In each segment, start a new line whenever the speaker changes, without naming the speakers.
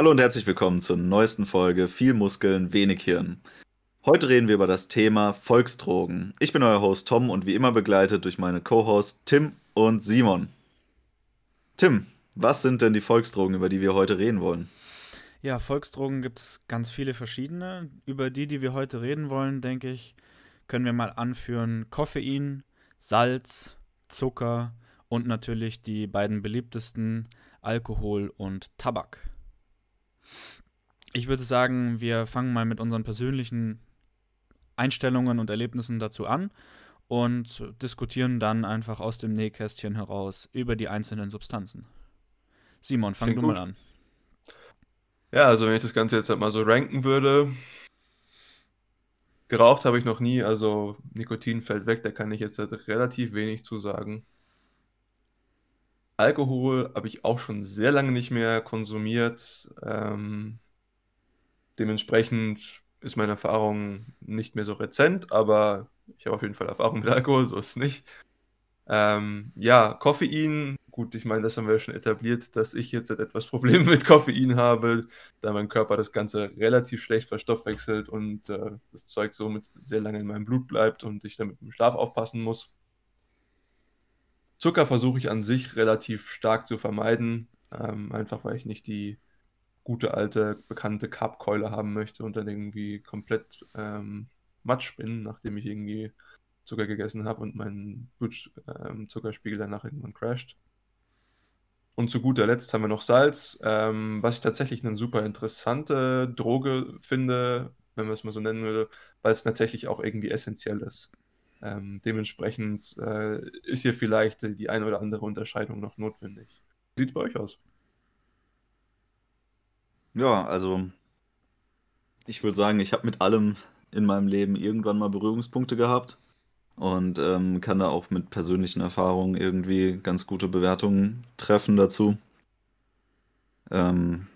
Hallo und herzlich willkommen zur neuesten Folge Viel Muskeln, wenig Hirn. Heute reden wir über das Thema Volksdrogen. Ich bin euer Host Tom und wie immer begleitet durch meine Co-Hosts Tim und Simon. Tim, was sind denn die Volksdrogen, über die wir heute reden wollen?
Ja, Volksdrogen gibt es ganz viele verschiedene. Über die, die wir heute reden wollen, denke ich, können wir mal anführen Koffein, Salz, Zucker und natürlich die beiden beliebtesten Alkohol und Tabak. Ich würde sagen, wir fangen mal mit unseren persönlichen Einstellungen und Erlebnissen dazu an und diskutieren dann einfach aus dem Nähkästchen heraus über die einzelnen Substanzen. Simon, fang Klingt du mal an.
Ja, also wenn ich das Ganze jetzt halt mal so ranken würde, geraucht habe ich noch nie, also Nikotin fällt weg, da kann ich jetzt halt relativ wenig zu sagen. Alkohol habe ich auch schon sehr lange nicht mehr konsumiert. Ähm, dementsprechend ist meine Erfahrung nicht mehr so rezent, aber ich habe auf jeden Fall Erfahrung mit Alkohol, so ist es nicht. Ähm, ja, Koffein, gut, ich meine, das haben wir schon etabliert, dass ich jetzt etwas Probleme mit Koffein habe, da mein Körper das Ganze relativ schlecht verstoffwechselt und äh, das Zeug somit sehr lange in meinem Blut bleibt und ich damit im Schlaf aufpassen muss. Zucker versuche ich an sich relativ stark zu vermeiden, ähm, einfach weil ich nicht die gute alte bekannte Carbkeule haben möchte und dann irgendwie komplett ähm, matsch bin, nachdem ich irgendwie Zucker gegessen habe und mein Blutzuckerspiegel ähm, danach irgendwann crasht. Und zu guter Letzt haben wir noch Salz, ähm, was ich tatsächlich eine super interessante Droge finde, wenn man es mal so nennen würde, weil es tatsächlich auch irgendwie essentiell ist. Ähm, dementsprechend äh, ist hier vielleicht die eine oder andere Unterscheidung noch notwendig. Wie sieht bei euch aus?
Ja, also ich würde sagen, ich habe mit allem in meinem Leben irgendwann mal Berührungspunkte gehabt und ähm, kann da auch mit persönlichen Erfahrungen irgendwie ganz gute Bewertungen treffen dazu. Ähm,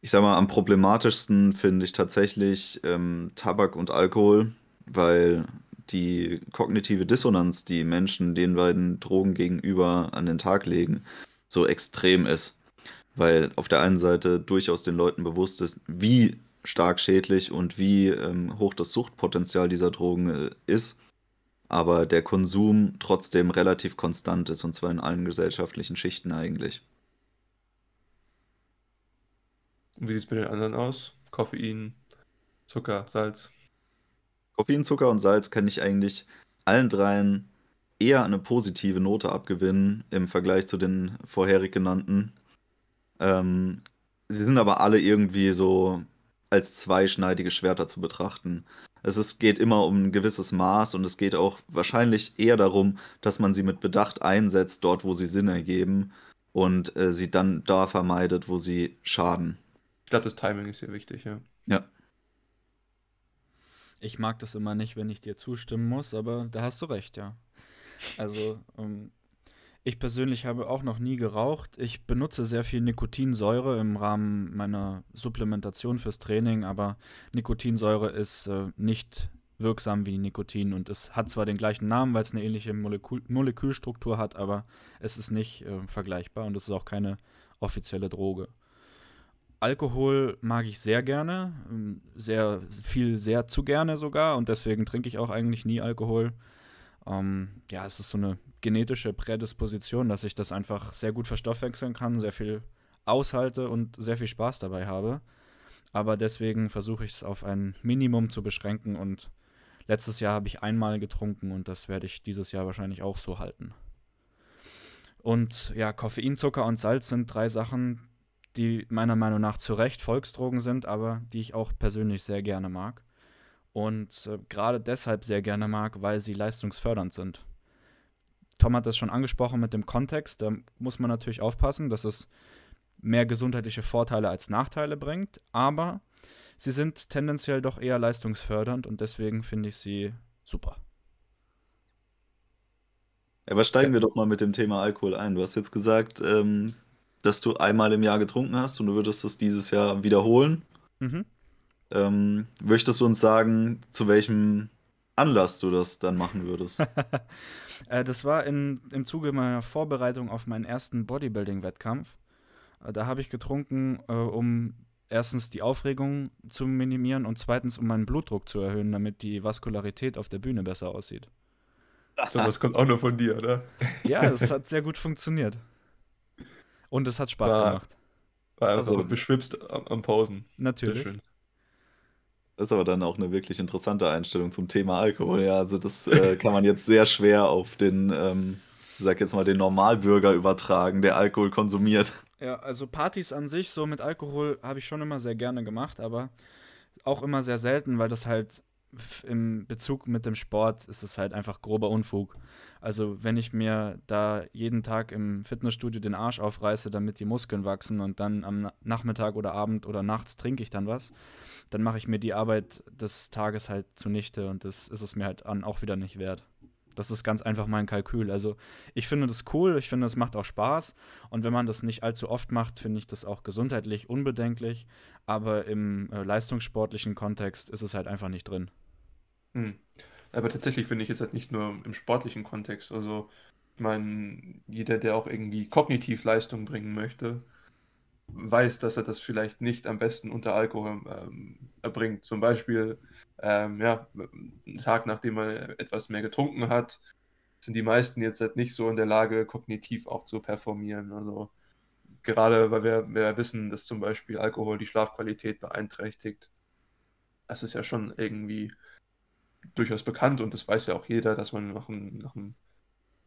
ich sag mal, am problematischsten finde ich tatsächlich ähm, Tabak und Alkohol, weil die kognitive Dissonanz, die Menschen den beiden Drogen gegenüber an den Tag legen, so extrem ist. Weil auf der einen Seite durchaus den Leuten bewusst ist, wie stark schädlich und wie ähm, hoch das Suchtpotenzial dieser Drogen äh, ist aber der Konsum trotzdem relativ konstant ist, und zwar in allen gesellschaftlichen Schichten eigentlich.
Und wie sieht es mit den anderen aus? Koffein, Zucker, Salz?
Koffein, Zucker und Salz kann ich eigentlich allen dreien eher eine positive Note abgewinnen im Vergleich zu den vorherig genannten. Ähm, sie sind aber alle irgendwie so als zweischneidige Schwerter zu betrachten. Es ist, geht immer um ein gewisses Maß und es geht auch wahrscheinlich eher darum, dass man sie mit Bedacht einsetzt, dort wo sie Sinn ergeben und äh, sie dann da vermeidet, wo sie schaden.
Ich glaube, das Timing ist hier wichtig, ja.
Ja.
Ich mag das immer nicht, wenn ich dir zustimmen muss, aber da hast du recht, ja. Also, ähm, ich persönlich habe auch noch nie geraucht. Ich benutze sehr viel Nikotinsäure im Rahmen meiner Supplementation fürs Training, aber Nikotinsäure ist äh, nicht wirksam wie Nikotin und es hat zwar den gleichen Namen, weil es eine ähnliche Molekül Molekülstruktur hat, aber es ist nicht äh, vergleichbar und es ist auch keine offizielle Droge. Alkohol mag ich sehr gerne, ähm, sehr viel, sehr zu gerne sogar und deswegen trinke ich auch eigentlich nie Alkohol. Ähm, ja, es ist so eine genetische Prädisposition, dass ich das einfach sehr gut verstoffwechseln kann, sehr viel aushalte und sehr viel Spaß dabei habe. Aber deswegen versuche ich es auf ein Minimum zu beschränken und letztes Jahr habe ich einmal getrunken und das werde ich dieses Jahr wahrscheinlich auch so halten. Und ja, Koffein, Zucker und Salz sind drei Sachen, die meiner Meinung nach zu Recht Volksdrogen sind, aber die ich auch persönlich sehr gerne mag. Und äh, gerade deshalb sehr gerne mag, weil sie leistungsfördernd sind. Tom hat das schon angesprochen mit dem Kontext. Da muss man natürlich aufpassen, dass es mehr gesundheitliche Vorteile als Nachteile bringt. Aber sie sind tendenziell doch eher leistungsfördernd und deswegen finde ich sie super.
Aber steigen wir doch mal mit dem Thema Alkohol ein. Du hast jetzt gesagt, ähm, dass du einmal im Jahr getrunken hast und du würdest es dieses Jahr wiederholen. Mhm. Ähm, möchtest du uns sagen, zu welchem Anlass du das dann machen würdest?
Äh, das war in, im Zuge meiner Vorbereitung auf meinen ersten Bodybuilding-Wettkampf. Äh, da habe ich getrunken, äh, um erstens die Aufregung zu minimieren und zweitens, um meinen Blutdruck zu erhöhen, damit die Vaskularität auf der Bühne besser aussieht.
So, das kommt auch nur von dir, oder?
Ja, es hat sehr gut funktioniert. Und es hat Spaß
War-
gemacht.
War
Also-
beschwipst am, am Pausen. Sehr
Natürlich.
schön.
Das ist aber dann auch eine wirklich interessante Einstellung zum Thema Alkohol. Ja, also das äh, kann man jetzt sehr schwer auf den, ähm, ich sag jetzt mal, den Normalbürger übertragen, der Alkohol konsumiert.
Ja, also Partys an sich, so mit Alkohol, habe ich schon immer sehr gerne gemacht, aber auch immer sehr selten, weil das halt im Bezug mit dem Sport ist es halt einfach grober Unfug. Also wenn ich mir da jeden Tag im Fitnessstudio den Arsch aufreiße, damit die Muskeln wachsen und dann am Na- Nachmittag oder Abend oder nachts trinke ich dann was, dann mache ich mir die Arbeit des Tages halt zunichte und das ist es mir halt auch wieder nicht wert. Das ist ganz einfach mein Kalkül. Also ich finde das cool, ich finde, es macht auch Spaß. Und wenn man das nicht allzu oft macht, finde ich das auch gesundheitlich unbedenklich. Aber im äh, leistungssportlichen Kontext ist es halt einfach nicht drin.
Hm. Aber tatsächlich finde ich jetzt halt nicht nur im sportlichen Kontext. Also, ich meine, jeder, der auch irgendwie kognitiv Leistung bringen möchte, weiß, dass er das vielleicht nicht am besten unter Alkohol ähm, erbringt. Zum Beispiel, ähm, ja, einen Tag nachdem man etwas mehr getrunken hat, sind die meisten jetzt halt nicht so in der Lage, kognitiv auch zu performieren. Also, gerade weil wir, wir wissen, dass zum Beispiel Alkohol die Schlafqualität beeinträchtigt. Das ist ja schon irgendwie durchaus bekannt und das weiß ja auch jeder, dass man nach einem, nach einem,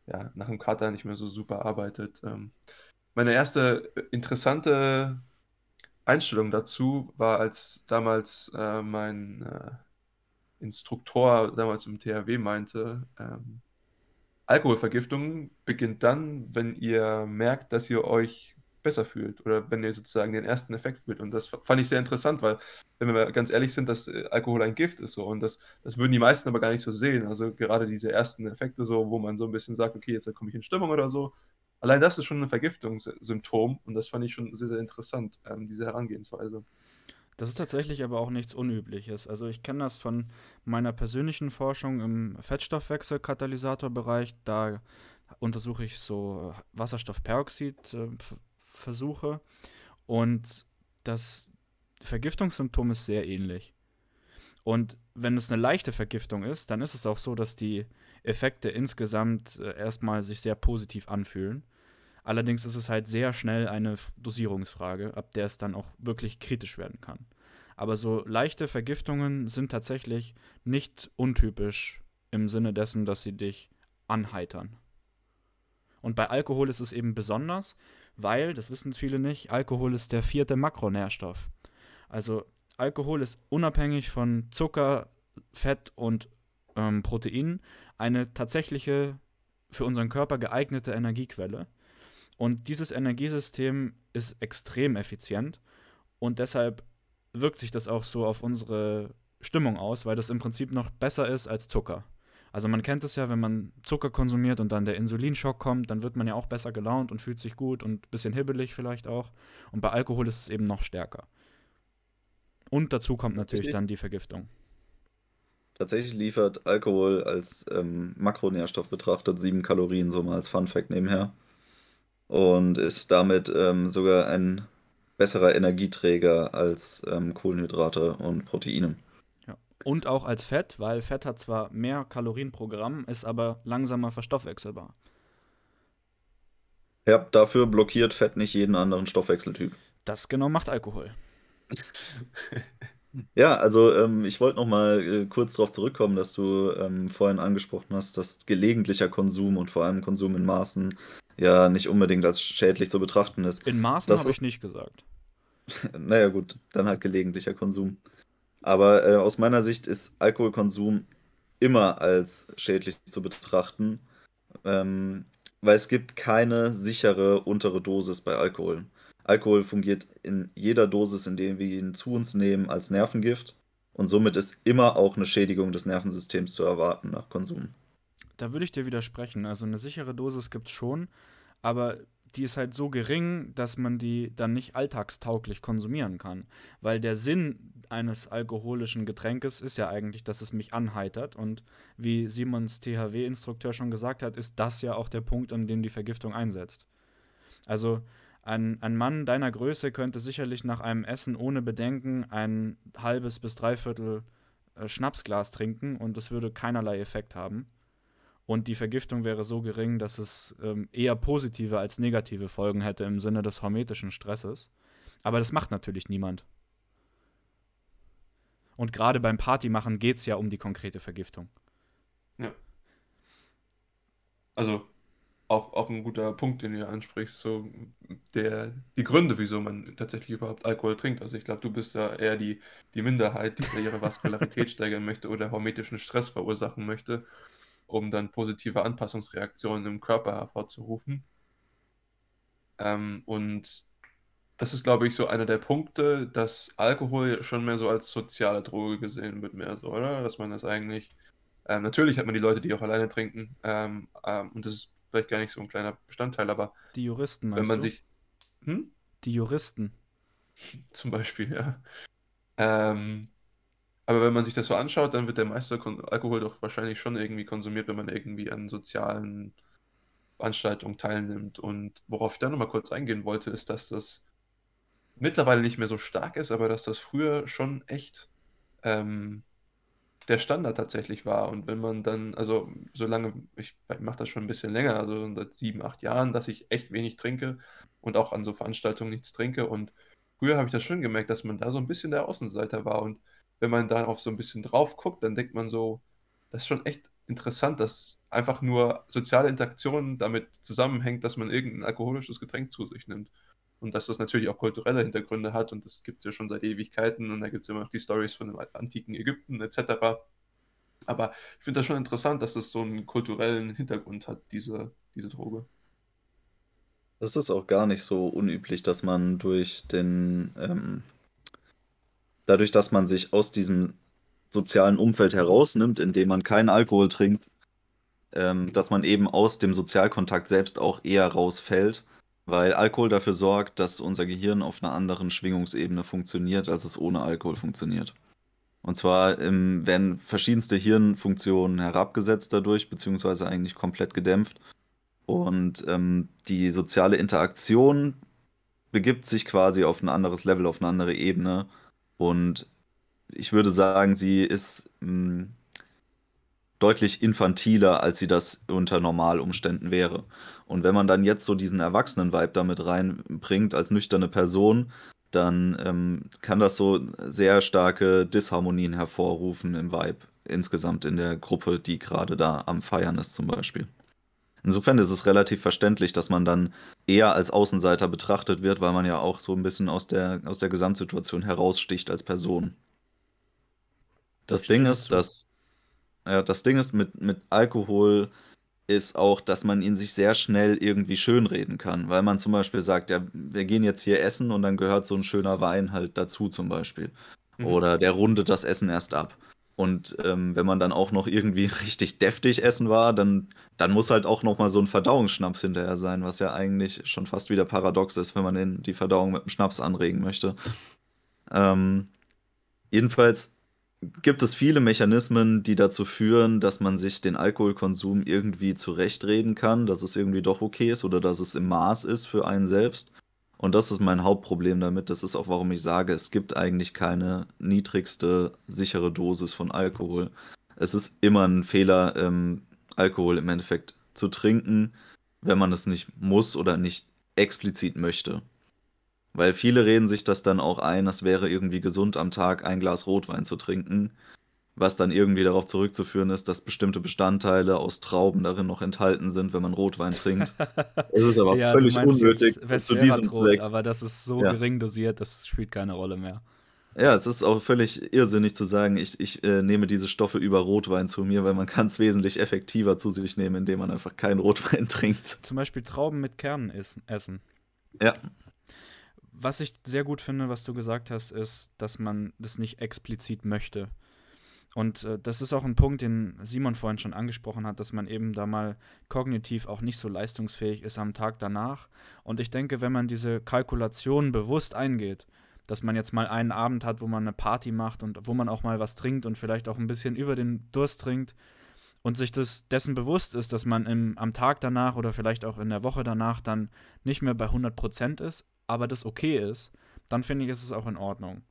ja, nach einem Kater nicht mehr so super arbeitet. Ähm, meine erste interessante Einstellung dazu war, als damals äh, mein äh, Instruktor damals im THW meinte, ähm, Alkoholvergiftung beginnt dann, wenn ihr merkt, dass ihr euch besser fühlt oder wenn ihr sozusagen den ersten Effekt fühlt. Und das fand ich sehr interessant, weil, wenn wir ganz ehrlich sind, dass äh, Alkohol ein Gift ist so und das, das würden die meisten aber gar nicht so sehen. Also gerade diese ersten Effekte so, wo man so ein bisschen sagt, okay, jetzt komme ich in Stimmung oder so. Allein das ist schon ein Vergiftungssymptom und das fand ich schon sehr, sehr interessant, ähm, diese Herangehensweise.
Das ist tatsächlich aber auch nichts Unübliches. Also ich kenne das von meiner persönlichen Forschung im Fettstoffwechselkatalysatorbereich. Da untersuche ich so Wasserstoffperoxid-Versuche und das Vergiftungssymptom ist sehr ähnlich. Und wenn es eine leichte Vergiftung ist, dann ist es auch so, dass die Effekte insgesamt äh, erstmal sich sehr positiv anfühlen. Allerdings ist es halt sehr schnell eine Dosierungsfrage, ab der es dann auch wirklich kritisch werden kann. Aber so leichte Vergiftungen sind tatsächlich nicht untypisch im Sinne dessen, dass sie dich anheitern. Und bei Alkohol ist es eben besonders, weil, das wissen viele nicht, Alkohol ist der vierte Makronährstoff. Also Alkohol ist unabhängig von Zucker, Fett und ähm, Proteinen eine tatsächliche für unseren Körper geeignete Energiequelle. Und dieses Energiesystem ist extrem effizient und deshalb wirkt sich das auch so auf unsere Stimmung aus, weil das im Prinzip noch besser ist als Zucker. Also man kennt es ja, wenn man Zucker konsumiert und dann der Insulinschock kommt, dann wird man ja auch besser gelaunt und fühlt sich gut und ein bisschen hibbelig vielleicht auch. Und bei Alkohol ist es eben noch stärker. Und dazu kommt natürlich dann die Vergiftung.
Tatsächlich liefert Alkohol als ähm, Makronährstoff betrachtet sieben Kalorien, so mal als Fun Fact nebenher. Und ist damit ähm, sogar ein besserer Energieträger als ähm, Kohlenhydrate und Proteine.
Und auch als Fett, weil Fett hat zwar mehr Kalorien pro Gramm, ist aber langsamer verstoffwechselbar.
Ja, dafür blockiert Fett nicht jeden anderen Stoffwechseltyp.
Das genau macht Alkohol.
Ja, also ähm, ich wollte noch mal äh, kurz darauf zurückkommen, dass du ähm, vorhin angesprochen hast, dass gelegentlicher Konsum und vor allem Konsum in Maßen ja nicht unbedingt als schädlich zu betrachten ist.
In Maßen
Das
habe ich nicht gesagt.
Naja, gut, dann halt gelegentlicher Konsum. Aber äh, aus meiner Sicht ist Alkoholkonsum immer als schädlich zu betrachten, ähm, weil es gibt keine sichere untere Dosis bei Alkohol. Alkohol fungiert in jeder Dosis, in der wir ihn zu uns nehmen, als Nervengift und somit ist immer auch eine Schädigung des Nervensystems zu erwarten nach Konsum.
Da würde ich dir widersprechen. Also eine sichere Dosis gibt es schon, aber die ist halt so gering, dass man die dann nicht alltagstauglich konsumieren kann. Weil der Sinn eines alkoholischen Getränkes ist ja eigentlich, dass es mich anheitert. Und wie Simons THW-Instrukteur schon gesagt hat, ist das ja auch der Punkt, an dem die Vergiftung einsetzt. Also Ein, ein Mann deiner Größe könnte sicherlich nach einem Essen ohne Bedenken ein halbes bis dreiviertel äh, Schnapsglas trinken und es würde keinerlei Effekt haben. Und die Vergiftung wäre so gering, dass es ähm, eher positive als negative Folgen hätte im Sinne des hormetischen Stresses. Aber das macht natürlich niemand. Und gerade beim Partymachen geht es ja um die konkrete Vergiftung.
Ja. Also auch, auch ein guter Punkt, den du ansprichst, so der, die Gründe, wieso man tatsächlich überhaupt Alkohol trinkt. Also ich glaube, du bist ja eher die, die Minderheit, die ihre Vaskularität steigern möchte oder hormetischen Stress verursachen möchte, um dann positive Anpassungsreaktionen im Körper hervorzurufen. Ähm, und das ist, glaube ich, so einer der Punkte, dass Alkohol schon mehr so als soziale Droge gesehen wird, mehr so, oder? Dass man das eigentlich, ähm, natürlich hat man die Leute, die auch alleine trinken, ähm, ähm, und das ist vielleicht gar nicht so ein kleiner Bestandteil, aber
Die Juristen,
wenn
meinst
man
du?
sich, hm?
Die Juristen.
Zum Beispiel, ja. Ähm, aber wenn man sich das so anschaut, dann wird der meiste Alkohol doch wahrscheinlich schon irgendwie konsumiert, wenn man irgendwie an sozialen Veranstaltungen teilnimmt. Und worauf ich da nochmal kurz eingehen wollte, ist, dass das mittlerweile nicht mehr so stark ist, aber dass das früher schon echt ähm, der Standard tatsächlich war. Und wenn man dann, also solange, ich mache das schon ein bisschen länger, also seit sieben, acht Jahren, dass ich echt wenig trinke und auch an so Veranstaltungen nichts trinke. Und früher habe ich das schon gemerkt, dass man da so ein bisschen der Außenseiter war. Und wenn man darauf so ein bisschen drauf guckt, dann denkt man so, das ist schon echt interessant, dass einfach nur soziale Interaktion damit zusammenhängt, dass man irgendein alkoholisches Getränk zu sich nimmt. Und dass das natürlich auch kulturelle Hintergründe hat und das gibt es ja schon seit Ewigkeiten und da gibt es immer noch die Stories von dem antiken Ägypten etc. Aber ich finde das schon interessant, dass das so einen kulturellen Hintergrund hat, diese, diese Droge.
Das ist auch gar nicht so unüblich, dass man durch den, ähm, dadurch, dass man sich aus diesem sozialen Umfeld herausnimmt, indem man keinen Alkohol trinkt, ähm, dass man eben aus dem Sozialkontakt selbst auch eher rausfällt, weil Alkohol dafür sorgt, dass unser Gehirn auf einer anderen Schwingungsebene funktioniert, als es ohne Alkohol funktioniert. Und zwar ähm, werden verschiedenste Hirnfunktionen herabgesetzt dadurch, beziehungsweise eigentlich komplett gedämpft. Und ähm, die soziale Interaktion begibt sich quasi auf ein anderes Level, auf eine andere Ebene. Und ich würde sagen, sie ist mh, deutlich infantiler, als sie das unter Normalumständen wäre. Und wenn man dann jetzt so diesen Erwachsenen-Vibe damit reinbringt als nüchterne Person, dann ähm, kann das so sehr starke Disharmonien hervorrufen im Vibe insgesamt in der Gruppe, die gerade da am Feiern ist zum Beispiel. Insofern ist es relativ verständlich, dass man dann eher als Außenseiter betrachtet wird, weil man ja auch so ein bisschen aus der, aus der Gesamtsituation heraussticht als Person. Das
Stimme
Ding ist, dass ja, das Ding ist mit, mit Alkohol ist auch, dass man ihn sich sehr schnell irgendwie schönreden kann, weil man zum Beispiel sagt, ja, wir gehen jetzt hier essen und dann gehört so ein schöner Wein halt dazu zum Beispiel.
Mhm.
Oder der rundet das Essen erst ab. Und ähm, wenn man dann auch noch irgendwie richtig deftig essen war, dann, dann muss halt auch noch mal so ein Verdauungsschnaps hinterher sein, was ja eigentlich schon fast wieder paradox ist, wenn man den, die Verdauung mit dem Schnaps anregen möchte. Ähm, jedenfalls gibt es viele Mechanismen, die dazu führen, dass man sich den Alkoholkonsum irgendwie zurechtreden kann, dass es irgendwie doch okay ist oder dass es im Maß ist für einen selbst. Und das ist mein Hauptproblem damit. Das ist auch, warum ich sage, es gibt eigentlich keine niedrigste sichere Dosis von Alkohol. Es ist immer ein Fehler, ähm, Alkohol im Endeffekt zu trinken, wenn man es nicht muss oder nicht explizit möchte. Weil viele reden sich das dann auch ein, das wäre irgendwie gesund am Tag ein Glas Rotwein zu trinken, was dann irgendwie darauf zurückzuführen ist, dass bestimmte Bestandteile aus Trauben darin noch enthalten sind, wenn man Rotwein trinkt. Es ist aber
ja,
völlig unnötig zu diesem Zweck.
aber das ist so
Ja.
gering dosiert, das spielt keine Rolle mehr.
Ja, es ist auch völlig irrsinnig zu sagen, ich, ich äh, nehme diese Stoffe über Rotwein zu mir, weil man kann es wesentlich effektiver zu sich nehmen, indem man einfach keinen Rotwein trinkt.
Zum Beispiel Trauben mit Kernen essen.
Ja.
Was ich sehr gut finde, was du gesagt hast, ist, dass man das nicht explizit möchte. Und äh, das ist auch ein Punkt, den Simon vorhin schon angesprochen hat, dass man eben da mal kognitiv auch nicht so leistungsfähig ist am Tag danach. Und ich denke, wenn man diese Kalkulation bewusst eingeht, dass man jetzt mal einen Abend hat, wo man eine Party macht und wo man auch mal was trinkt und vielleicht auch ein bisschen über den Durst trinkt und sich das, dessen bewusst ist, dass man im, am Tag danach oder vielleicht auch in der Woche danach dann nicht mehr bei 100% ist, aber das okay ist, dann finde ich, ist es auch in Ordnung.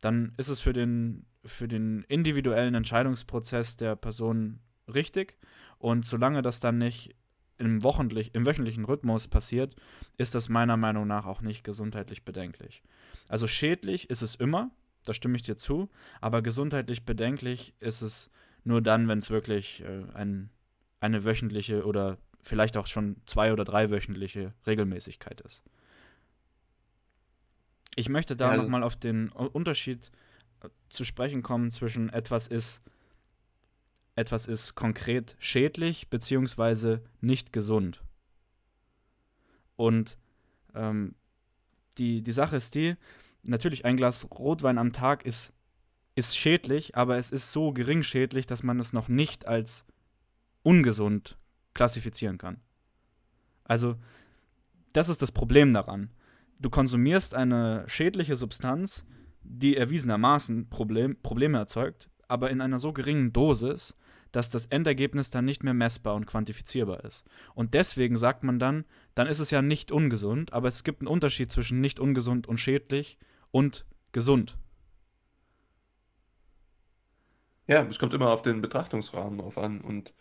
Dann ist es für den, für den individuellen Entscheidungsprozess der Person richtig und solange das dann nicht im, wochentlich, im wöchentlichen Rhythmus passiert, ist das meiner Meinung nach auch nicht gesundheitlich bedenklich. Also schädlich ist es immer, da stimme ich dir zu, aber gesundheitlich bedenklich ist es nur dann, wenn es wirklich äh, ein, eine wöchentliche oder vielleicht auch schon zwei- oder dreiwöchentliche Regelmäßigkeit ist. Ich möchte da ja, also nochmal auf den Unterschied äh, zu sprechen kommen zwischen etwas ist, etwas ist konkret schädlich beziehungsweise nicht gesund. Und ähm, die, die Sache ist die, natürlich ein Glas Rotwein am Tag ist ist schädlich, aber es ist so gering schädlich, dass man es noch nicht als ungesund klassifizieren kann. Also, das ist das Problem daran. Du konsumierst eine schädliche Substanz, die erwiesenermaßen Problem, Probleme erzeugt, aber in einer so geringen Dosis, dass das Endergebnis dann nicht mehr messbar und quantifizierbar ist. Und deswegen sagt man dann, dann ist es ja nicht ungesund, aber es gibt einen Unterschied zwischen nicht ungesund und schädlich und gesund.
Ja, es kommt immer auf den Betrachtungsrahmen drauf an. Und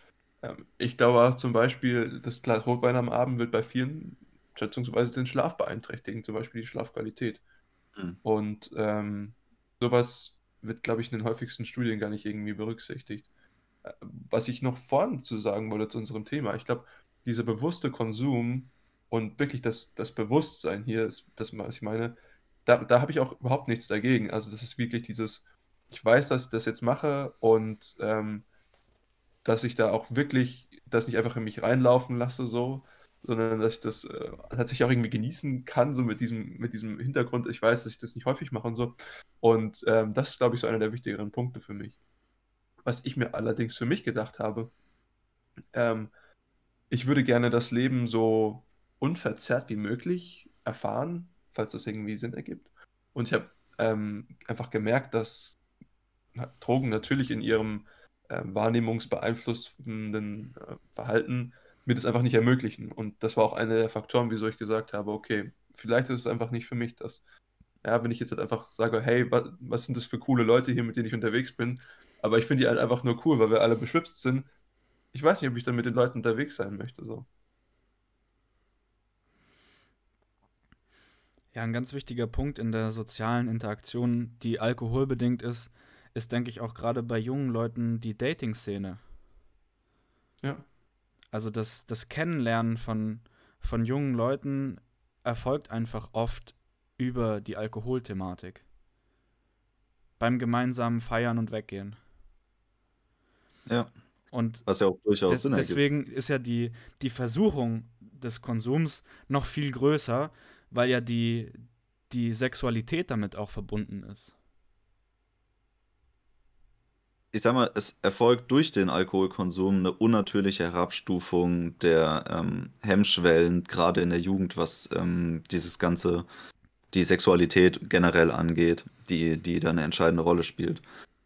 ähm, ich glaube zum Beispiel, das Glas Rotwein am Abend wird bei vielen schätzungsweise den Schlaf beeinträchtigen, zum Beispiel die Schlafqualität. Mhm. Und ähm, sowas wird, glaube ich, in den häufigsten Studien gar nicht irgendwie berücksichtigt. Äh, was ich noch vorhin zu sagen wollte zu unserem Thema, ich glaube, dieser bewusste Konsum und wirklich das, das Bewusstsein hier, ist das, was ich meine, da, da habe ich auch überhaupt nichts dagegen. Also das ist wirklich dieses ich weiß, dass ich das jetzt mache und ähm, dass ich da auch wirklich das nicht einfach in mich reinlaufen lasse, so, sondern dass ich das äh, tatsächlich auch irgendwie genießen kann, so mit diesem, mit diesem Hintergrund. Ich weiß, dass ich das nicht häufig mache und so. Und ähm, das ist, glaube ich, so einer der wichtigeren Punkte für mich. Was ich mir allerdings für mich gedacht habe, ähm, ich würde gerne das Leben so unverzerrt wie möglich erfahren, falls das irgendwie Sinn ergibt. Und ich habe ähm, einfach gemerkt, dass Drogen natürlich in ihrem äh, wahrnehmungsbeeinflussenden äh, Verhalten mir das einfach nicht ermöglichen. Und das war auch einer der Faktoren, wieso ich gesagt habe, okay, vielleicht ist es einfach nicht für mich, dass, ja, wenn ich jetzt halt einfach sage, hey, was, was sind das für coole Leute hier, mit denen ich unterwegs bin, aber ich finde die halt einfach nur cool, weil wir alle beschwipst sind. Ich weiß nicht, ob ich dann mit den Leuten unterwegs sein möchte, so.
Ja, ein ganz wichtiger Punkt in der sozialen Interaktion, die alkoholbedingt ist, ist, denke ich, auch gerade bei jungen Leuten die Dating-Szene.
Ja.
Also das, das Kennenlernen von, von jungen Leuten erfolgt einfach oft über die Alkoholthematik. Beim gemeinsamen Feiern und Weggehen.
Ja.
Und
Was ja auch durchaus des, Sinn
ergibt. Deswegen ist ja die, die Versuchung des Konsums noch viel größer, weil ja die, die Sexualität damit auch verbunden ist
ich sag mal, es erfolgt durch den Alkoholkonsum eine unnatürliche Herabstufung der ähm, Hemmschwellen, gerade in der Jugend, was ähm, dieses ganze, die Sexualität generell angeht, die, die da eine entscheidende Rolle spielt.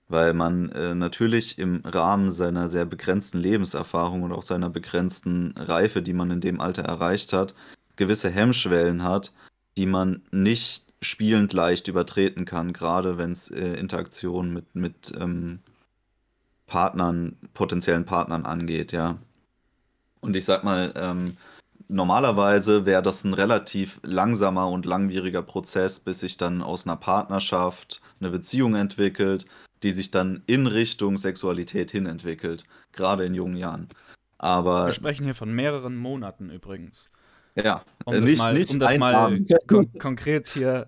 Weil man äh, natürlich im Rahmen seiner sehr begrenzten Lebenserfahrung und auch seiner begrenzten Reife, die man in dem Alter erreicht hat, gewisse Hemmschwellen hat, die man nicht spielend leicht übertreten kann, gerade wenn es äh, Interaktionen mit, mit ähm, Partnern, potenziellen Partnern angeht, ja. Und ich sag mal, ähm, normalerweise wäre das ein relativ langsamer und langwieriger Prozess, bis sich dann aus einer Partnerschaft eine Beziehung entwickelt, die sich dann in Richtung Sexualität hin entwickelt, gerade in jungen Jahren. Aber
wir sprechen hier von mehreren Monaten übrigens.
Ja,
um das nicht, mal, nicht um das mal kon konkret hier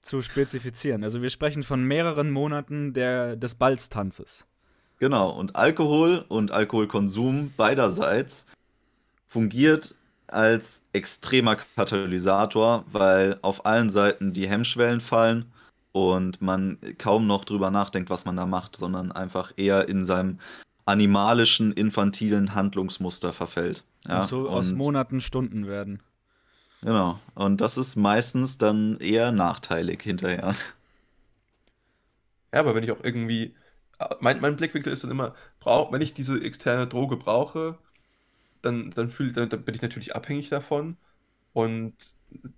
zu spezifizieren. Also wir sprechen von mehreren Monaten der, des Balztanzes.
Genau, und Alkohol und Alkoholkonsum beiderseits fungiert als extremer Katalysator, weil auf allen Seiten die Hemmschwellen fallen und man kaum noch drüber nachdenkt, was man da macht, sondern einfach eher in seinem animalischen, infantilen Handlungsmuster verfällt.
Ja? Und so aus Monaten Stunden werden.
Genau, und das ist meistens dann eher nachteilig hinterher.
Ja, aber wenn ich auch irgendwie mein, mein Blickwinkel ist dann immer, brauch, wenn ich diese externe Droge brauche, dann, dann, fühl, dann, dann bin ich natürlich abhängig davon. Und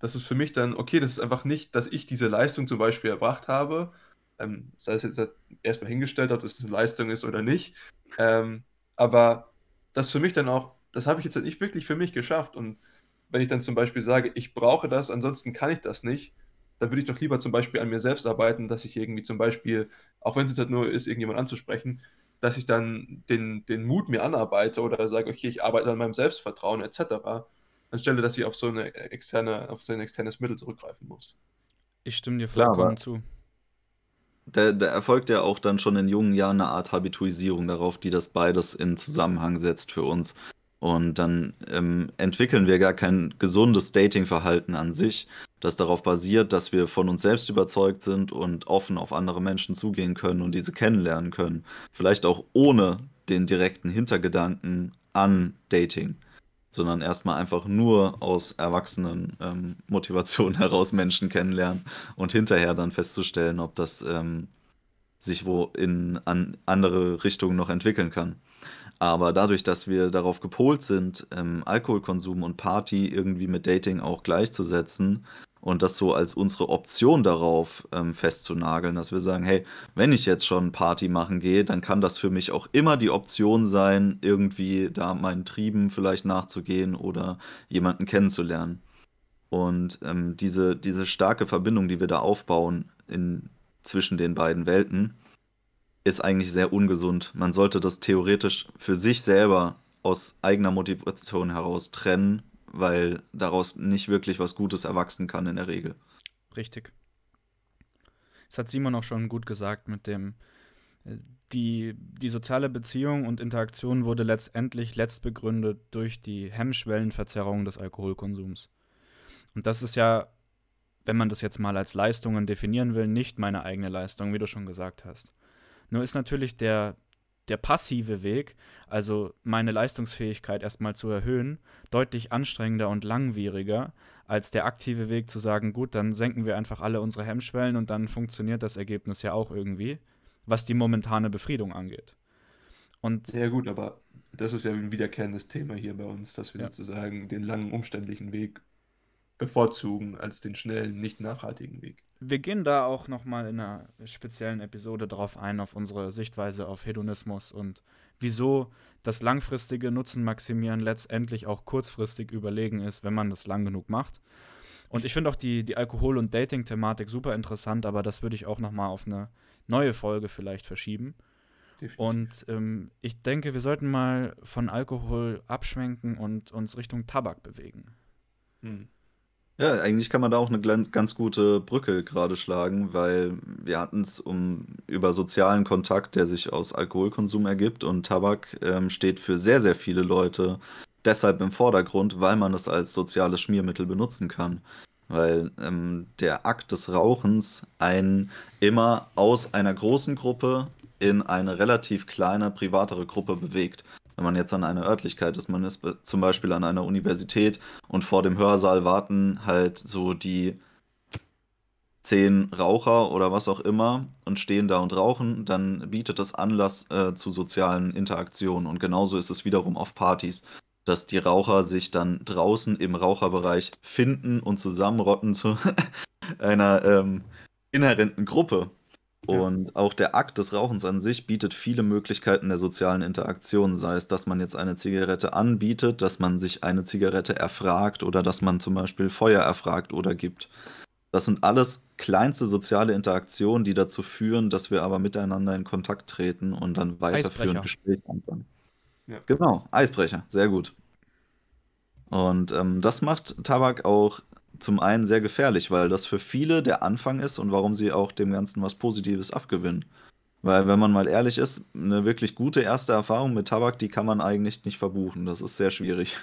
das ist für mich dann, okay, das ist einfach nicht, dass ich diese Leistung zum Beispiel erbracht habe, ähm, sei es jetzt erstmal hingestellt, ob das eine Leistung ist oder nicht. Ähm, aber das für mich dann auch, das habe ich jetzt nicht wirklich für mich geschafft. Und wenn ich dann zum Beispiel sage, ich brauche das, ansonsten kann ich das nicht, dann würde ich doch lieber zum Beispiel an mir selbst arbeiten, dass ich irgendwie zum Beispiel, auch wenn es jetzt halt nur ist, irgendjemand anzusprechen, dass ich dann den, den Mut mir anarbeite oder sage, okay, ich arbeite an meinem Selbstvertrauen etc., anstelle dass ich auf so eine externe, auf so ein externes Mittel zurückgreifen muss.
Ich stimme dir vollkommen Klar, zu.
Da, da erfolgt ja auch dann schon in jungen Jahren eine Art Habituisierung darauf, die das beides in Zusammenhang setzt für uns. Und dann ähm, entwickeln wir gar kein gesundes Datingverhalten an sich, das darauf basiert, dass wir von uns selbst überzeugt sind und offen auf andere Menschen zugehen können und diese kennenlernen können. Vielleicht auch ohne den direkten Hintergedanken an Dating, sondern erstmal einfach nur aus erwachsenen ähm, Motivationen heraus Menschen kennenlernen und hinterher dann festzustellen, ob das ähm, sich wo in an andere Richtungen noch entwickeln kann. Aber dadurch, dass wir darauf gepolt sind, ähm, Alkoholkonsum und Party irgendwie mit Dating auch gleichzusetzen und das so als unsere Option darauf ähm, festzunageln, dass wir sagen, hey, wenn ich jetzt schon Party machen gehe, dann kann das für mich auch immer die Option sein, irgendwie da meinen Trieben vielleicht nachzugehen oder jemanden kennenzulernen. Und ähm, diese, diese starke Verbindung, die wir da aufbauen in, zwischen den beiden Welten, ist eigentlich sehr ungesund. Man sollte das theoretisch für sich selber aus eigener Motivation heraus trennen, weil daraus nicht wirklich was Gutes erwachsen kann in der Regel.
Richtig. Das hat Simon auch schon gut gesagt mit dem, äh, die, die soziale Beziehung und Interaktion wurde letztendlich letzt begründet durch die Hemmschwellenverzerrung des Alkoholkonsums. Und das ist ja, wenn man das jetzt mal als Leistungen definieren will, nicht meine eigene Leistung, wie du schon gesagt hast. Nur ist natürlich der, der passive Weg, also meine Leistungsfähigkeit erstmal zu erhöhen, deutlich anstrengender und langwieriger als der aktive Weg zu sagen, gut, dann senken wir einfach alle unsere Hemmschwellen und dann funktioniert das Ergebnis ja auch irgendwie, was die momentane Befriedung angeht.
Und Sehr gut, aber das ist ja ein wiederkehrendes Thema hier bei uns, dass wir ja. sozusagen den langen, umständlichen Weg bevorzugen als den schnellen, nicht nachhaltigen Weg.
Wir gehen da auch nochmal in einer speziellen Episode drauf ein, auf unsere Sichtweise auf Hedonismus und wieso das langfristige Nutzen maximieren letztendlich auch kurzfristig überlegen ist, wenn man das lang genug macht. Und ich finde auch die, die Alkohol- und Dating-Thematik super interessant, aber das würde ich auch nochmal auf eine neue Folge vielleicht verschieben. Definitiv. Und ähm, ich denke, wir sollten mal von Alkohol abschwenken und uns Richtung Tabak bewegen.
Hm. Ja, eigentlich kann man da auch eine ganz gute Brücke gerade schlagen, weil wir hatten es um über sozialen Kontakt, der sich aus Alkoholkonsum ergibt und Tabak ähm, steht für sehr, sehr viele Leute deshalb im Vordergrund, weil man es als soziales Schmiermittel benutzen kann. Weil ähm, der Akt des Rauchens einen immer aus einer großen Gruppe in eine relativ kleine, privatere Gruppe bewegt wenn man jetzt an einer Örtlichkeit ist, man ist zum Beispiel an einer Universität und vor dem Hörsaal warten halt so die zehn Raucher oder was auch immer und stehen da und rauchen, dann bietet das Anlass äh, zu sozialen Interaktionen. Und genauso ist es wiederum auf Partys, dass die Raucher sich dann draußen im Raucherbereich finden und zusammenrotten zu einer ähm, inhärenten Gruppe. Und auch der Akt des Rauchens an sich bietet viele Möglichkeiten der sozialen Interaktion, sei es, dass man jetzt eine Zigarette anbietet, dass man sich eine Zigarette erfragt oder dass man zum Beispiel Feuer erfragt oder gibt. Das sind alles kleinste soziale Interaktionen, die dazu führen, dass wir aber miteinander in Kontakt treten und dann weiterführend Gespräche anfangen. Ja. Genau, Eisbrecher, sehr gut. Und ähm, das macht Tabak auch zum einen sehr gefährlich, weil das für viele der Anfang ist und warum sie auch dem Ganzen was Positives abgewinnen. Weil, wenn man mal ehrlich ist, eine wirklich gute erste Erfahrung mit Tabak, die kann man eigentlich nicht verbuchen. Das ist sehr schwierig.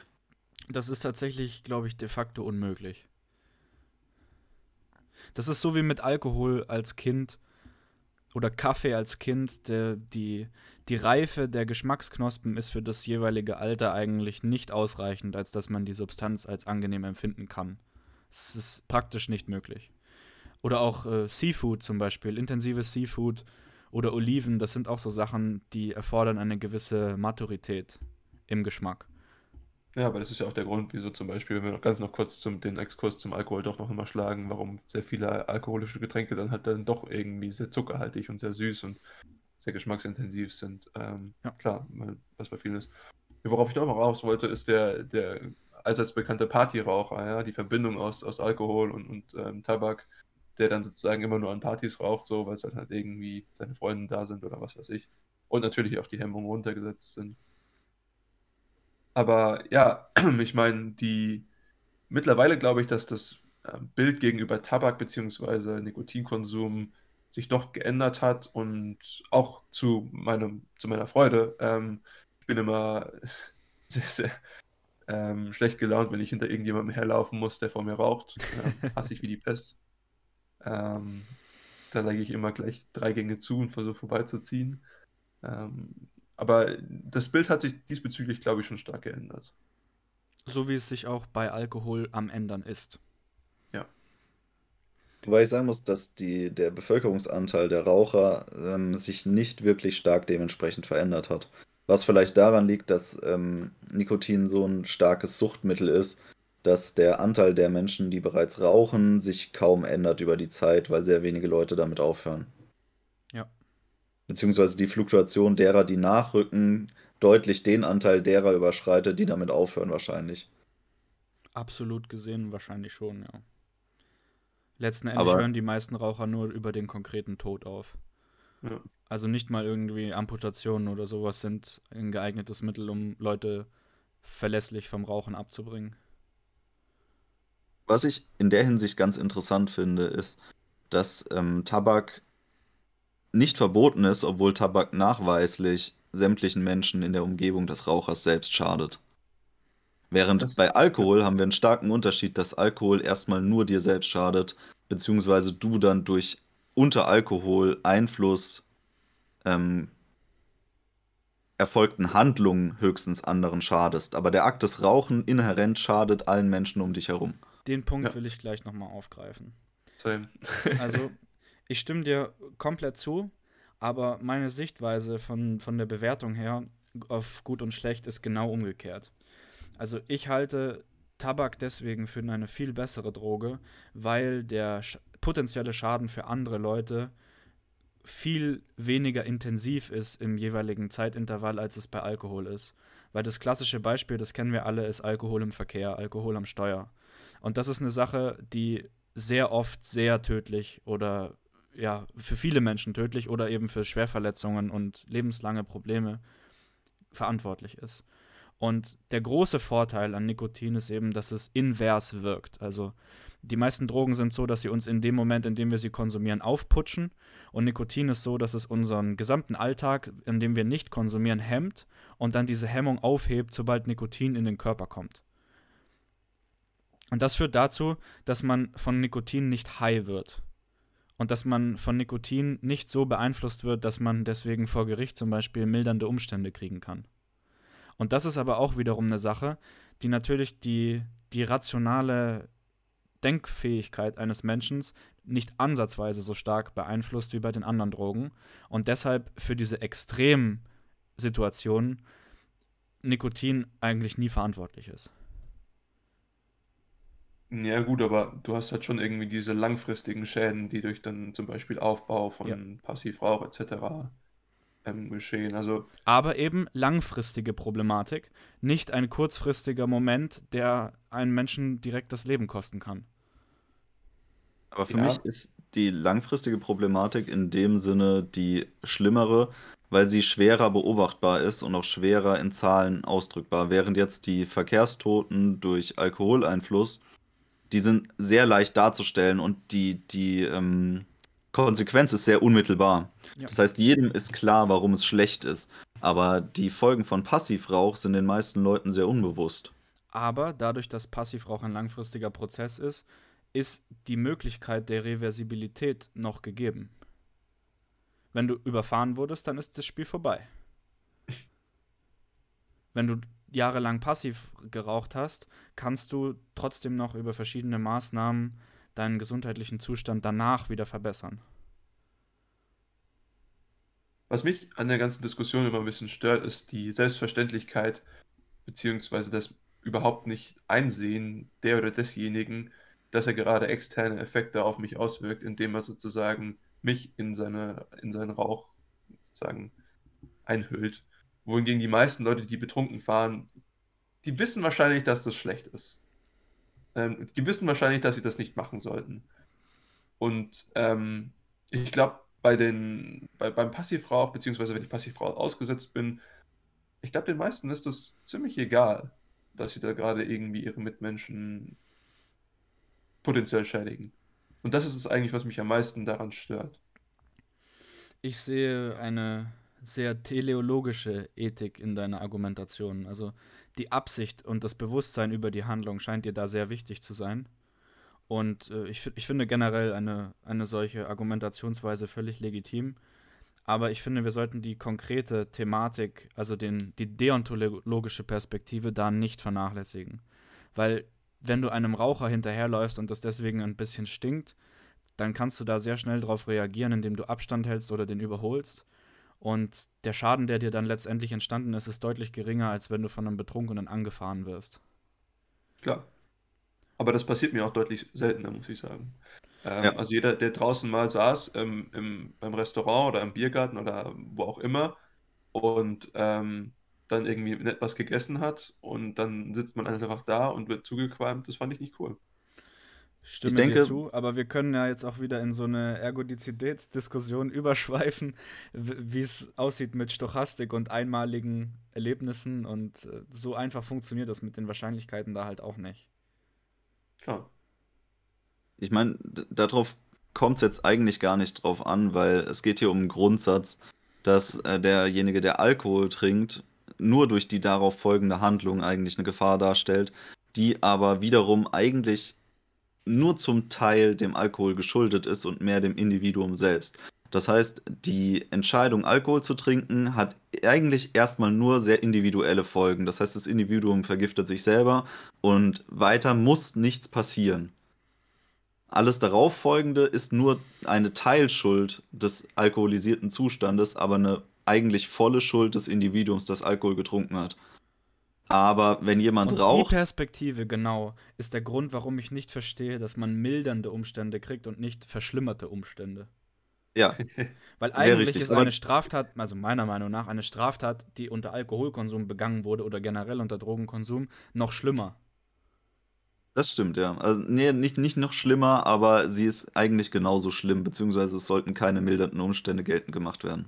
Das ist tatsächlich, glaube ich, de facto unmöglich. Das ist so wie mit Alkohol als Kind oder Kaffee als Kind. Der, die, die Reife der Geschmacksknospen ist für das jeweilige Alter eigentlich nicht ausreichend, als dass man die Substanz als angenehm empfinden kann. Es ist praktisch nicht möglich. Oder auch äh, Seafood zum Beispiel, intensives Seafood Oder Oliven, das sind auch so Sachen, die erfordern eine gewisse Maturität im Geschmack.
Ja, aber das ist ja auch der Grund, wieso zum Beispiel, wenn wir noch ganz noch kurz zum, den Exkurs zum Alkohol doch noch immer schlagen, warum sehr viele alkoholische Getränke dann halt dann doch irgendwie sehr zuckerhaltig und sehr süß und sehr geschmacksintensiv sind. Ähm,
Ja.
Klar, weil, was bei vielen ist. Worauf ich noch mal raus wollte, ist der, der allseits bekannte Partyraucher, ja, die Verbindung aus, aus Alkohol und, und ähm, Tabak, der dann sozusagen immer nur an Partys raucht, so, weil es dann halt irgendwie seine Freunde da sind oder was weiß ich. Und natürlich auch die Hemmungen runtergesetzt sind. Aber ja, ich meine, die mittlerweile glaube ich, dass das äh, Bild gegenüber Tabak bzw. Nikotinkonsum sich doch geändert hat und auch zu meinem, zu meiner Freude. Ähm, ich bin immer sehr, sehr ähm, schlecht gelaunt, wenn ich hinter irgendjemandem herlaufen muss, der vor mir raucht. Ähm, hasse ich wie die Pest. Ähm, da lege ich immer gleich drei Gänge zu und versuche vorbeizuziehen. Ähm, aber das Bild hat sich diesbezüglich, glaube ich, schon stark geändert.
So wie es sich auch bei Alkohol am Ändern ist.
Wobei ich sagen muss, dass die, der Bevölkerungsanteil der Raucher ähm, sich nicht wirklich stark dementsprechend verändert hat. Was vielleicht daran liegt, dass ähm, Nikotin so ein starkes Suchtmittel ist, dass der Anteil der Menschen, die bereits rauchen, sich kaum ändert über die Zeit, weil sehr wenige Leute damit aufhören.
Ja.
Beziehungsweise die Fluktuation derer, die nachrücken, deutlich den Anteil derer überschreitet, die damit aufhören wahrscheinlich.
Absolut gesehen wahrscheinlich schon, ja. Letzten Endes
Aber-
hören die meisten Raucher nur über den konkreten Tod auf.
Ja.
Also nicht mal irgendwie Amputationen oder sowas sind ein geeignetes Mittel, um Leute verlässlich vom Rauchen abzubringen.
Was ich in der Hinsicht ganz interessant finde, ist, dass ähm, Tabak nicht verboten ist, obwohl Tabak nachweislich sämtlichen Menschen in der Umgebung des Rauchers selbst schadet. Während
Das-
bei Alkohol haben wir einen starken Unterschied, dass Alkohol erstmal nur dir selbst schadet, beziehungsweise du dann durch unter Alkohol Einfluss ähm, erfolgten Handlungen höchstens anderen schadest. Aber der Akt des Rauchen inhärent schadet allen Menschen um dich herum.
Den Punkt
Ja.
will ich gleich nochmal aufgreifen.
Same.
Also, ich stimme dir komplett zu, aber meine Sichtweise von, von der Bewertung her auf gut und schlecht ist genau umgekehrt. Also, ich halte Tabak deswegen für eine viel bessere Droge, weil der sch potenzielle Schaden für andere Leute viel weniger intensiv ist im jeweiligen Zeitintervall, als es bei Alkohol ist. Weil das klassische Beispiel, das kennen wir alle, ist Alkohol im Verkehr, Alkohol am Steuer. Und das ist eine Sache, die sehr oft sehr tödlich oder ja, für viele Menschen tödlich oder eben für Schwerverletzungen und lebenslange Probleme verantwortlich ist. Und der große Vorteil an Nikotin ist eben, dass es invers wirkt. Also die meisten Drogen sind so, dass sie uns in dem Moment, in dem wir sie konsumieren, aufputschen. Und Nikotin ist so, dass es unseren gesamten Alltag, in dem wir nicht konsumieren, hemmt und dann diese Hemmung aufhebt, sobald Nikotin in den Körper kommt. Und das führt dazu, dass man von Nikotin nicht high wird. Und dass man von Nikotin nicht so beeinflusst wird, dass man deswegen vor Gericht zum Beispiel mildernde Umstände kriegen kann. Und das ist aber auch wiederum eine Sache, die natürlich die, die rationale Denkfähigkeit eines Menschen nicht ansatzweise so stark beeinflusst wie bei den anderen Drogen. Und deshalb für diese Extremsituationen Nikotin eigentlich nie verantwortlich ist.
Ja, gut, aber du hast halt schon irgendwie diese langfristigen Schäden, die durch dann zum Beispiel Aufbau von
Ja.
Passivrauch etc. Ähm, geschehen. Also,
aber eben langfristige Problematik, nicht ein kurzfristiger Moment, der einen Menschen direkt das Leben kosten kann.
Aber für
Ja.
mich ist die langfristige Problematik in dem Sinne die schlimmere, weil sie schwerer beobachtbar ist und auch schwerer in Zahlen ausdrückbar. Während jetzt die Verkehrstoten durch Alkoholeinfluss, die sind sehr leicht darzustellen und die, die ähm, Konsequenz ist sehr unmittelbar.
Ja.
Das heißt, jedem ist klar, warum es schlecht ist. Aber die Folgen von Passivrauch sind den meisten Leuten sehr unbewusst.
Aber dadurch, dass Passivrauch ein langfristiger Prozess ist, ist die Möglichkeit der Reversibilität noch gegeben. Wenn du überfahren wurdest, dann ist das Spiel vorbei. Wenn du jahrelang passiv geraucht hast, kannst du trotzdem noch über verschiedene Maßnahmen deinen gesundheitlichen Zustand danach wieder verbessern.
Was mich an der ganzen Diskussion immer ein bisschen stört, ist die Selbstverständlichkeit, beziehungsweise das überhaupt nicht einsehen der oder desjenigen, dass er gerade externe Effekte auf mich auswirkt, indem er sozusagen mich in seine, in seinen Rauch sozusagen einhüllt. Wohingegen die meisten Leute, die betrunken fahren, die wissen wahrscheinlich, dass das schlecht ist. Ähm, die wissen wahrscheinlich, dass sie das nicht machen sollten. Und ähm, ich glaube, bei den, bei, beim Passivrauch, beziehungsweise wenn ich Passivrauch ausgesetzt bin, ich glaube, den meisten ist das ziemlich egal, dass sie da gerade irgendwie ihre Mitmenschen potenziell schädigen. Und das ist es eigentlich, was mich am meisten daran stört.
Ich sehe eine sehr teleologische Ethik in deiner Argumentation. Also die Absicht und das Bewusstsein über die Handlung scheint dir da sehr wichtig zu sein. Und äh, ich, ich finde generell eine, eine solche Argumentationsweise völlig legitim. Aber ich finde, wir sollten die konkrete Thematik, also den, die deontologische Perspektive da nicht vernachlässigen. Weil wenn du einem Raucher hinterherläufst und das deswegen ein bisschen stinkt, dann kannst du da sehr schnell darauf reagieren, indem du Abstand hältst oder den überholst. Und der Schaden, der dir dann letztendlich entstanden ist, ist deutlich geringer, als wenn du von einem Betrunkenen angefahren wirst.
Klar. Aber das passiert mir auch deutlich seltener, muss ich sagen. Ähm, ja. Also jeder, der draußen mal saß, ähm, im, beim Restaurant oder im Biergarten oder wo auch immer und ähm, dann irgendwie etwas gegessen hat und dann sitzt man einfach da und wird zugequalmt, das fand ich nicht cool.
Stimme ich denke, dir zu, aber wir können ja jetzt auch wieder in so eine Ergodizitätsdiskussion überschweifen, wie es aussieht mit Stochastik und einmaligen Erlebnissen und äh, so einfach funktioniert das mit den Wahrscheinlichkeiten da halt auch nicht.
Klar.
Ich meine, darauf kommt es jetzt eigentlich gar nicht drauf an, weil es geht hier um einen Grundsatz, dass äh, derjenige, der Alkohol trinkt, nur durch die darauf folgende Handlung eigentlich eine Gefahr darstellt, die aber wiederum eigentlich nur zum Teil dem Alkohol geschuldet ist und mehr dem Individuum selbst. Das heißt, die Entscheidung, Alkohol zu trinken, hat eigentlich erstmal nur sehr individuelle Folgen. Das heißt, das Individuum vergiftet sich selber und weiter muss nichts passieren. Alles darauf folgende ist nur eine Teilschuld des alkoholisierten Zustandes, aber eine eigentlich volle Schuld des Individuums, das Alkohol getrunken hat. Aber wenn jemand und raucht.
Die Perspektive, genau, ist der Grund, warum ich nicht verstehe, dass man mildernde Umstände kriegt und nicht verschlimmerte Umstände.
Ja.
Weil eigentlich richtig, ist eine Straftat, also meiner Meinung nach, eine Straftat, die unter Alkoholkonsum begangen wurde oder generell unter Drogenkonsum, noch schlimmer.
Das stimmt, ja. Also, nee, nicht, nicht noch schlimmer, aber sie ist eigentlich genauso schlimm, beziehungsweise es sollten keine mildernden Umstände geltend gemacht werden.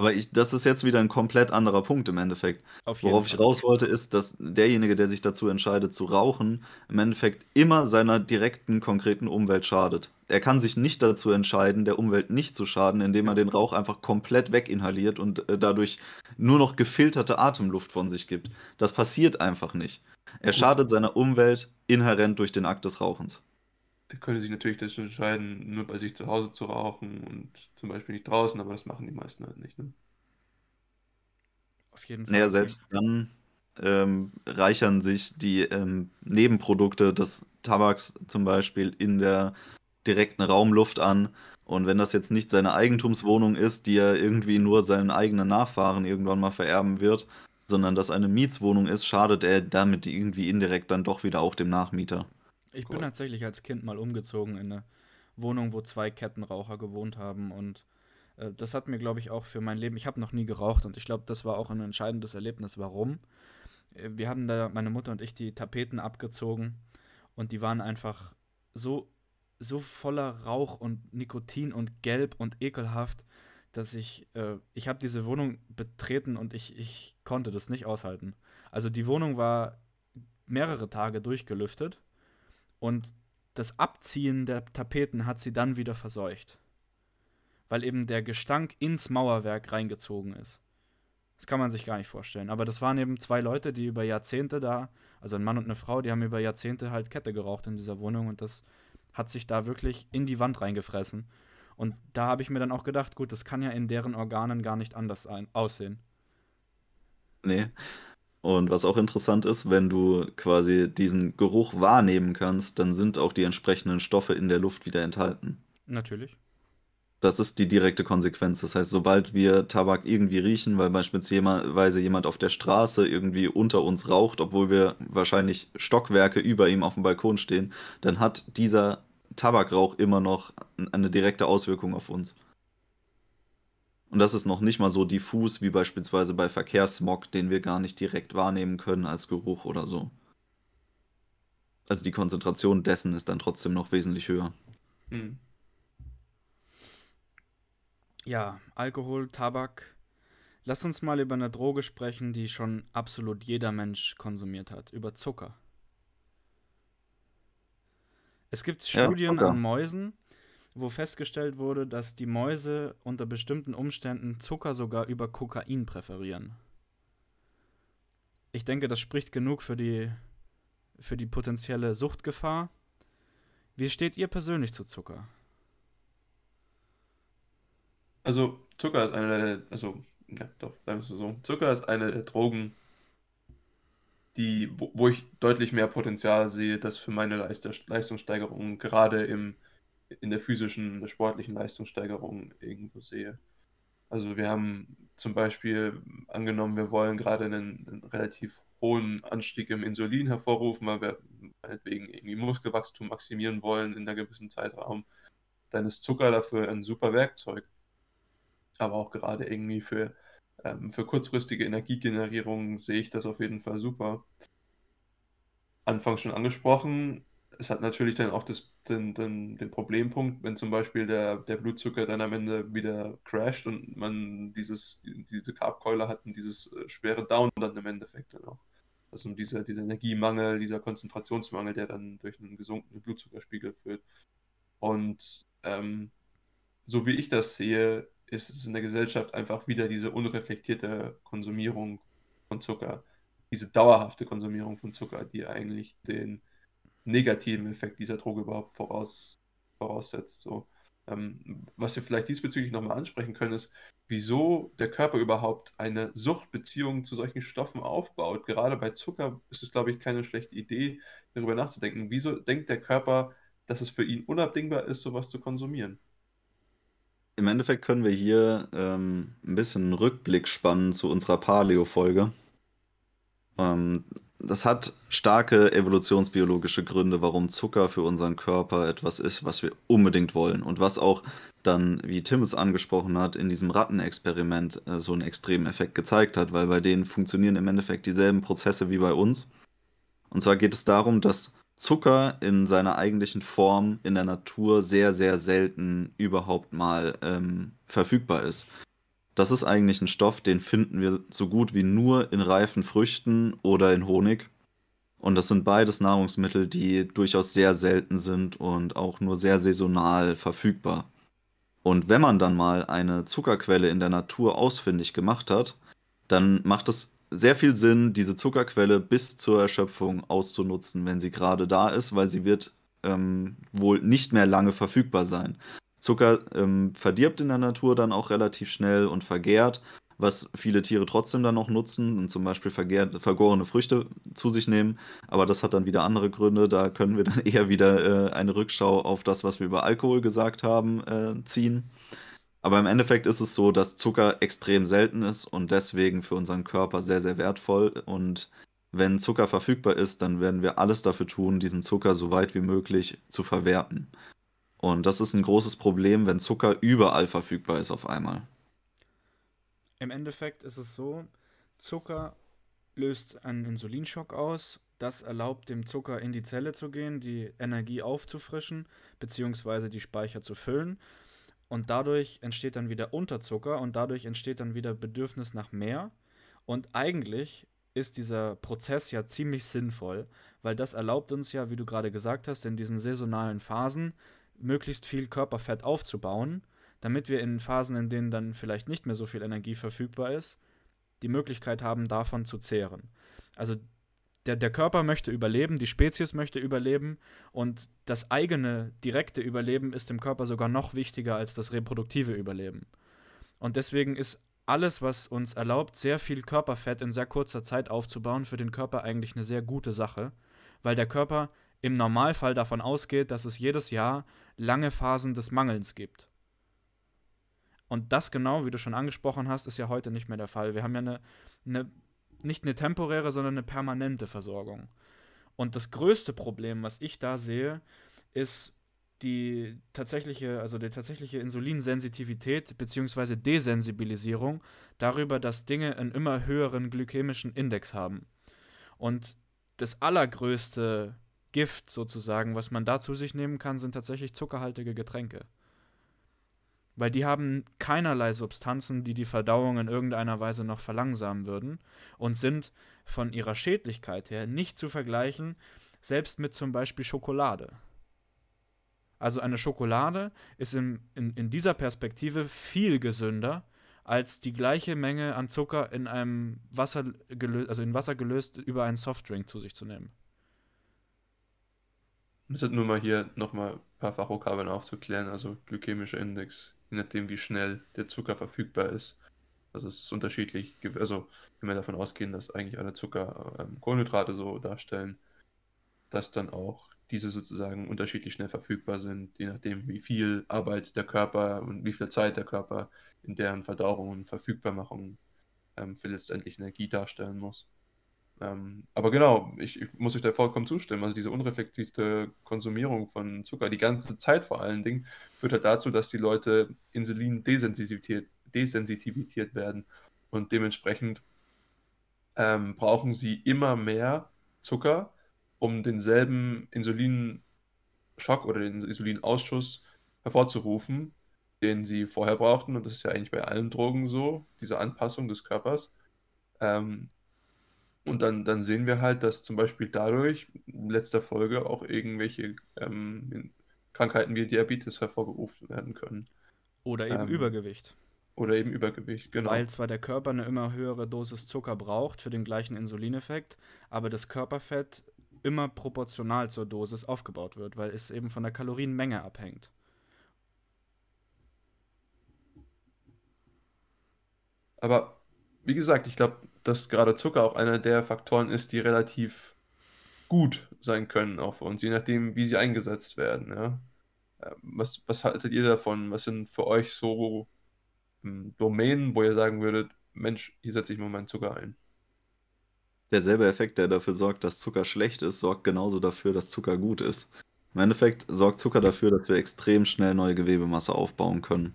Aber ich, das ist jetzt wieder ein komplett anderer Punkt im Endeffekt. Worauf ich raus wollte, ist, dass derjenige, der sich dazu entscheidet zu rauchen, im Endeffekt immer seiner direkten, konkreten Umwelt schadet. Er kann sich nicht dazu entscheiden, der Umwelt nicht zu schaden, indem er den Rauch einfach komplett weginhaliert und äh, dadurch nur noch gefilterte Atemluft von sich gibt. Das passiert einfach nicht. Er schadet seiner Umwelt inhärent durch den Akt des Rauchens.
Er könnte sich natürlich dazu entscheiden, nur bei sich zu Hause zu rauchen und zum Beispiel nicht draußen, aber das machen die meisten halt nicht. Ne?
Auf jeden Fall. Naja, selbst dann ähm, reichern sich die ähm, Nebenprodukte des Tabaks zum Beispiel in der direkten Raumluft an. Und wenn das jetzt nicht seine Eigentumswohnung ist, die er irgendwie nur seinen eigenen Nachfahren irgendwann mal vererben wird, sondern das eine Mietswohnung ist, schadet er damit irgendwie indirekt dann doch wieder auch dem Nachmieter.
Ich bin tatsächlich als Kind mal umgezogen in eine Wohnung, wo zwei Kettenraucher gewohnt haben und äh, das hat mir, glaube ich, auch für mein Leben, ich habe noch nie geraucht und ich glaube, das war auch ein entscheidendes Erlebnis. Warum? Äh, wir haben da, meine Mutter und ich, die Tapeten abgezogen und die waren einfach so, so voller Rauch und Nikotin und gelb und ekelhaft, dass ich, äh, ich habe diese Wohnung betreten und ich, ich konnte das nicht aushalten. Also die Wohnung war mehrere Tage durchgelüftet und das Abziehen der Tapeten hat sie dann wieder verseucht. Weil eben der Gestank ins Mauerwerk reingezogen ist. Das kann man sich gar nicht vorstellen. Aber das waren eben zwei Leute, die über Jahrzehnte da, also ein Mann und eine Frau, die haben über Jahrzehnte halt Kette geraucht in dieser Wohnung und das hat sich da wirklich in die Wand reingefressen. Und da habe ich mir dann auch gedacht, gut, das kann ja in deren Organen gar nicht anders aussehen.
Nee. Und was auch interessant ist, wenn du quasi diesen Geruch wahrnehmen kannst, dann sind auch die entsprechenden Stoffe in der Luft wieder enthalten.
Natürlich.
Das ist die direkte Konsequenz. Das heißt, sobald wir Tabak irgendwie riechen, weil beispielsweise jemand auf der Straße irgendwie unter uns raucht, obwohl wir wahrscheinlich Stockwerke über ihm auf dem Balkon stehen, dann hat dieser Tabakrauch immer noch eine direkte Auswirkung auf uns. Und das ist noch nicht mal so diffus wie beispielsweise bei Verkehrssmog, den wir gar nicht direkt wahrnehmen können als Geruch oder so. Also die Konzentration dessen ist dann trotzdem noch wesentlich höher.
Hm.
Ja, Alkohol, Tabak. Lass uns mal über eine Droge sprechen, die schon absolut jeder Mensch konsumiert hat. Über Zucker. Es gibt
Ja,
Studien
Zucker.
an Mäusen, wo festgestellt wurde, dass die Mäuse unter bestimmten Umständen Zucker sogar über Kokain präferieren. Ich denke, das spricht genug für die, für die potenzielle Suchtgefahr. Wie steht ihr persönlich zu Zucker?
Also Zucker ist eine der, also, ja, doch, sagen wir so. Zucker ist eine der Drogen, die, wo, wo ich deutlich mehr Potenzial sehe, das für meine Leistungssteigerung, gerade im, in der physischen, der sportlichen Leistungssteigerung irgendwo sehe. Also wir haben zum Beispiel angenommen, wir wollen gerade einen, einen relativ hohen Anstieg im Insulin hervorrufen, weil wir meinetwegen irgendwie Muskelwachstum maximieren wollen in einer gewissen Zeitraum. Dann ist Zucker dafür ein super Werkzeug. Aber auch gerade irgendwie für, ähm, für kurzfristige Energiegenerierung sehe ich das auf jeden Fall super. Anfangs schon angesprochen, es hat natürlich dann auch das, den, den, den Problempunkt, wenn zum Beispiel der, der Blutzucker dann am Ende wieder crasht und man dieses, diese Carbkeule hat und dieses äh, schwere Down dann im Endeffekt dann auch. Also dieser, dieser Energiemangel, dieser Konzentrationsmangel, der dann durch einen gesunkenen Blutzuckerspiegel führt. Und ähm, so wie ich das sehe, ist es in der Gesellschaft einfach wieder diese unreflektierte Konsumierung von Zucker, diese dauerhafte Konsumierung von Zucker, die eigentlich den negativen Effekt dieser Droge überhaupt voraus, voraussetzt. So. Ähm, was wir vielleicht diesbezüglich nochmal ansprechen können, ist, wieso der Körper überhaupt eine Suchtbeziehung zu solchen Stoffen aufbaut. Gerade bei Zucker ist es, glaube ich, keine schlechte Idee, darüber nachzudenken. Wieso denkt der Körper, dass es für ihn unabdingbar ist, sowas zu konsumieren?
Im Endeffekt können wir hier ähm, ein bisschen einen Rückblick spannen zu unserer Paleo-Folge. Ähm, das hat starke evolutionsbiologische Gründe, warum Zucker für unseren Körper etwas ist, was wir unbedingt wollen und was auch dann, wie Tim es angesprochen hat, in diesem Rattenexperiment äh, so einen extremen Effekt gezeigt hat, weil bei denen funktionieren im Endeffekt dieselben Prozesse wie bei uns. Und zwar geht es darum, dass Zucker in seiner eigentlichen Form in der Natur sehr, sehr selten überhaupt mal ähm, verfügbar ist. Das ist eigentlich ein Stoff, den finden wir so gut wie nur in reifen Früchten oder in Honig. Und das sind beides Nahrungsmittel, die durchaus sehr selten sind und auch nur sehr saisonal verfügbar. Und wenn man dann mal eine Zuckerquelle in der Natur ausfindig gemacht hat, dann macht es sehr viel Sinn, diese Zuckerquelle bis zur Erschöpfung auszunutzen, wenn sie gerade da ist, weil sie wird ähm, wohl nicht mehr lange verfügbar sein. Zucker ähm, verdirbt in der Natur dann auch relativ schnell und vergärt, was viele Tiere trotzdem dann noch nutzen und zum Beispiel vergärt, vergorene Früchte zu sich nehmen. Aber das hat dann wieder andere Gründe. Da können wir dann eher wieder äh, eine Rückschau auf das, was wir über Alkohol gesagt haben, äh, ziehen. Aber im Endeffekt ist es so, dass Zucker extrem selten ist und deswegen für unseren Körper sehr, sehr wertvoll. Und wenn Zucker verfügbar ist, dann werden wir alles dafür tun, diesen Zucker so weit wie möglich zu verwerten. Und das ist ein großes Problem, wenn Zucker überall verfügbar ist auf einmal.
Im Endeffekt ist es so, Zucker löst einen Insulinschock aus. Das erlaubt dem Zucker in die Zelle zu gehen, die Energie aufzufrischen, beziehungsweise die Speicher zu füllen. Und dadurch entsteht dann wieder Unterzucker und dadurch entsteht dann wieder Bedürfnis nach mehr. Und eigentlich ist dieser Prozess ja ziemlich sinnvoll, weil das erlaubt uns ja, wie du gerade gesagt hast, in diesen saisonalen Phasen möglichst viel Körperfett aufzubauen, damit wir in Phasen, in denen dann vielleicht nicht mehr so viel Energie verfügbar ist, die Möglichkeit haben, davon zu zehren. Also der, der Körper möchte überleben, die Spezies möchte überleben und das eigene direkte Überleben ist dem Körper sogar noch wichtiger als das reproduktive Überleben. Und deswegen ist alles, was uns erlaubt, sehr viel Körperfett in sehr kurzer Zeit aufzubauen, für den Körper eigentlich eine sehr gute Sache, weil der Körper im Normalfall davon ausgeht, dass es jedes Jahr lange Phasen des Mangelns gibt. Und das genau, wie du schon angesprochen hast, ist ja heute nicht mehr der Fall. Wir haben ja eine, eine nicht eine temporäre, sondern eine permanente Versorgung. Und das größte Problem, was ich da sehe, ist die tatsächliche, also die tatsächliche Insulinsensitivität bzw. Desensibilisierung darüber, dass Dinge einen immer höheren glykämischen Index haben. Und das allergrößte Gift sozusagen, was man da zu sich nehmen kann, sind tatsächlich zuckerhaltige Getränke. Weil die haben keinerlei Substanzen, die die Verdauung in irgendeiner Weise noch verlangsamen würden und sind von ihrer Schädlichkeit her nicht zu vergleichen, selbst mit zum Beispiel Schokolade. Also eine Schokolade ist in, in, in dieser Perspektive viel gesünder als die gleiche Menge an Zucker in einem Wasser gelöst, also in Wasser gelöst über einen Softdrink zu sich zu nehmen.
Wir sind nur mal hier nochmal ein paar Fachvokabeln aufzuklären, also glykämischer Index, je nachdem wie schnell der Zucker verfügbar ist. Also es ist unterschiedlich, also wenn wir davon ausgehen, dass eigentlich alle Zucker ähm, Kohlenhydrate so darstellen, dass dann auch diese sozusagen unterschiedlich schnell verfügbar sind, je nachdem wie viel Arbeit der Körper und wie viel Zeit der Körper in deren Verdauung und Verfügbarmachung ähm, für letztendlich Energie darstellen muss. Ähm, aber genau, ich, ich, muss euch da vollkommen zustimmen. Also diese unreflektierte Konsumierung von Zucker, die ganze Zeit vor allen Dingen, führt halt dazu, dass die Leute Insulin desensitiviert, desensitiviert werden und dementsprechend ähm, brauchen sie immer mehr Zucker, um denselben Insulinschock oder den Insulinausschuss hervorzurufen, den sie vorher brauchten. Und das ist ja eigentlich bei allen Drogen so, diese Anpassung des Körpers. Ähm, und dann, dann sehen wir halt, dass zum Beispiel dadurch in letzter Folge auch irgendwelche ähm, Krankheiten wie Diabetes hervorgerufen werden können.
Oder eben ähm, Übergewicht.
Oder eben Übergewicht,
genau. Weil zwar der Körper eine immer höhere Dosis Zucker braucht für den gleichen Insulineffekt, aber das Körperfett immer proportional zur Dosis aufgebaut wird, weil es eben von der Kalorienmenge abhängt.
Aber wie gesagt, ich glaube, dass gerade Zucker auch einer der Faktoren ist, die relativ gut sein können, auch für uns, je nachdem, wie sie eingesetzt werden. Ja? Ähm, was, was haltet ihr davon? Was sind für euch so ähm, Domänen, wo ihr sagen würdet, Mensch, hier setze ich mal meinen Zucker ein?
Derselbe Effekt, der dafür sorgt, dass Zucker schlecht ist, sorgt genauso dafür, dass Zucker gut ist. Im Endeffekt sorgt Zucker dafür, dass wir extrem schnell neue Gewebemasse aufbauen können.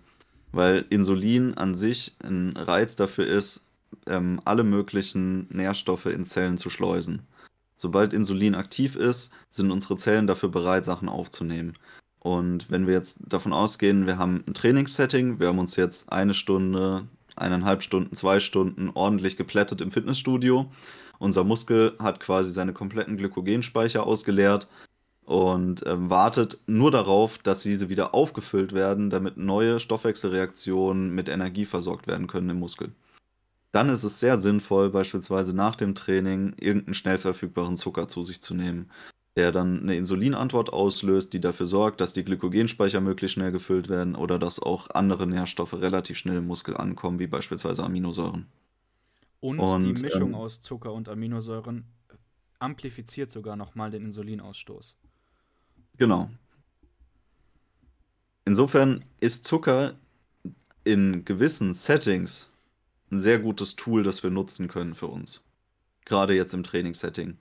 Weil Insulin an sich ein Reiz dafür ist, ähm, alle möglichen Nährstoffe in Zellen zu schleusen. Sobald Insulin aktiv ist, sind unsere Zellen dafür bereit, Sachen aufzunehmen. Und wenn wir jetzt davon ausgehen, wir haben ein Trainingssetting, wir haben uns jetzt eine Stunde, eineinhalb Stunden, zwei Stunden ordentlich geplättet im Fitnessstudio. Unser Muskel hat quasi seine kompletten Glykogenspeicher ausgeleert und äh, wartet nur darauf, dass diese wieder aufgefüllt werden, damit neue Stoffwechselreaktionen mit Energie versorgt werden können im Muskel dann ist es sehr sinnvoll, beispielsweise nach dem Training irgendeinen schnell verfügbaren Zucker zu sich zu nehmen, der dann eine Insulinantwort auslöst, die dafür sorgt, dass die Glykogenspeicher möglichst schnell gefüllt werden oder dass auch andere Nährstoffe relativ schnell im Muskel ankommen, wie beispielsweise Aminosäuren.
Und, und die Mischung ähm, aus Zucker und Aminosäuren amplifiziert sogar nochmal den Insulinausstoß.
Genau. Insofern ist Zucker in gewissen Settings ein sehr gutes Tool, das wir nutzen können für uns. Gerade jetzt im Trainingssetting.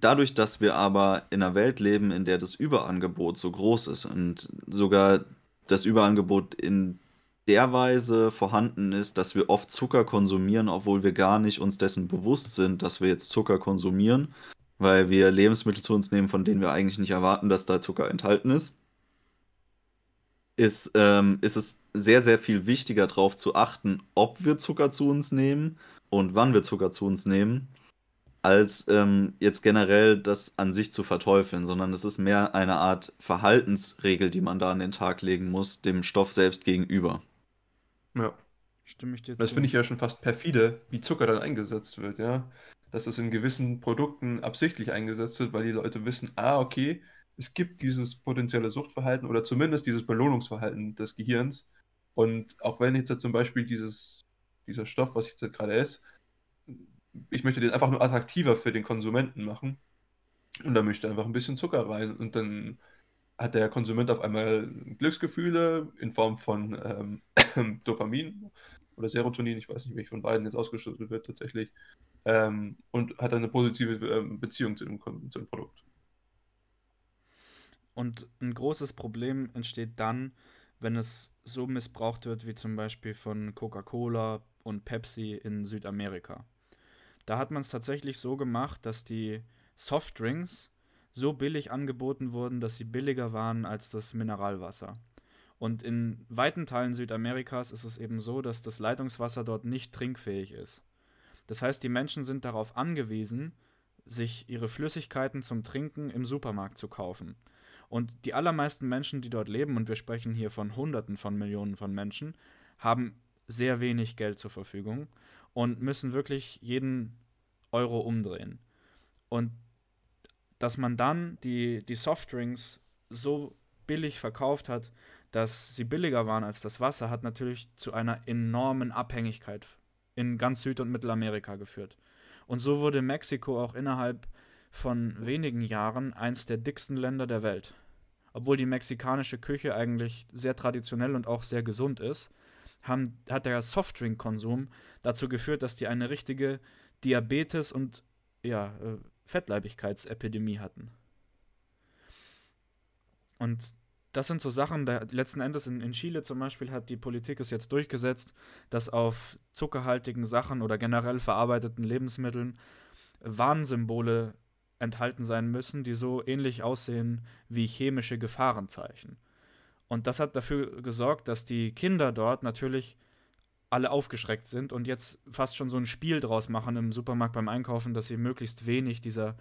Dadurch, dass wir aber in einer Welt leben, in der das Überangebot so groß ist und sogar das Überangebot in der Weise vorhanden ist, dass wir oft Zucker konsumieren, obwohl wir gar nicht uns dessen bewusst sind, dass wir jetzt Zucker konsumieren, weil wir Lebensmittel zu uns nehmen, von denen wir eigentlich nicht erwarten, dass da Zucker enthalten ist ist, ähm, ist es sehr, sehr viel wichtiger darauf zu achten, ob wir Zucker zu uns nehmen und wann wir Zucker zu uns nehmen, als ähm, jetzt generell das an sich zu verteufeln, sondern es ist mehr eine Art Verhaltensregel, die man da an den Tag legen muss, dem Stoff selbst gegenüber.
Ja. Stimme ich dir Das finde ich ja schon fast perfide, wie Zucker dann eingesetzt wird, ja. Dass es in gewissen Produkten absichtlich eingesetzt wird, weil die Leute wissen, ah, okay, es gibt dieses potenzielle Suchtverhalten oder zumindest dieses Belohnungsverhalten des Gehirns. Und auch wenn jetzt zum Beispiel dieses, dieser Stoff, was ich jetzt gerade esse, ich möchte den einfach nur attraktiver für den Konsumenten machen, Und da möchte einfach ein bisschen Zucker rein. Und dann hat der Konsument auf einmal Glücksgefühle in Form von ähm, Dopamin oder Serotonin, ich weiß nicht, welche von beiden jetzt ausgeschüttet wird tatsächlich, ähm, und hat eine positive ähm, Beziehung zu dem, zu dem Produkt.
Und ein großes Problem entsteht dann, wenn es so missbraucht wird wie zum Beispiel von Coca-Cola und Pepsi in Südamerika. Da hat man es tatsächlich so gemacht, dass die Softdrinks so billig angeboten wurden, dass sie billiger waren als das Mineralwasser. Und in weiten Teilen Südamerikas ist es eben so, dass das Leitungswasser dort nicht trinkfähig ist. Das heißt, die Menschen sind darauf angewiesen, sich ihre Flüssigkeiten zum Trinken im Supermarkt zu kaufen. Und die allermeisten Menschen, die dort leben, und wir sprechen hier von Hunderten von Millionen von Menschen, haben sehr wenig Geld zur Verfügung und müssen wirklich jeden Euro umdrehen. Und dass man dann die, die Softdrinks so billig verkauft hat, dass sie billiger waren als das Wasser, hat natürlich zu einer enormen Abhängigkeit in ganz Süd- und Mittelamerika geführt. Und so wurde Mexiko auch innerhalb von wenigen Jahren eins der dicksten Länder der Welt obwohl die mexikanische Küche eigentlich sehr traditionell und auch sehr gesund ist, haben, hat der Softdrink-Konsum dazu geführt, dass die eine richtige Diabetes- und ja, äh, Fettleibigkeitsepidemie hatten. Und das sind so Sachen, da letzten Endes in, in Chile zum Beispiel hat die Politik es jetzt durchgesetzt, dass auf zuckerhaltigen Sachen oder generell verarbeiteten Lebensmitteln Warnsymbole enthalten sein müssen, die so ähnlich aussehen wie chemische Gefahrenzeichen. Und das hat dafür gesorgt, dass die Kinder dort natürlich alle aufgeschreckt sind und jetzt fast schon so ein Spiel draus machen im Supermarkt beim Einkaufen, dass sie möglichst wenig dieser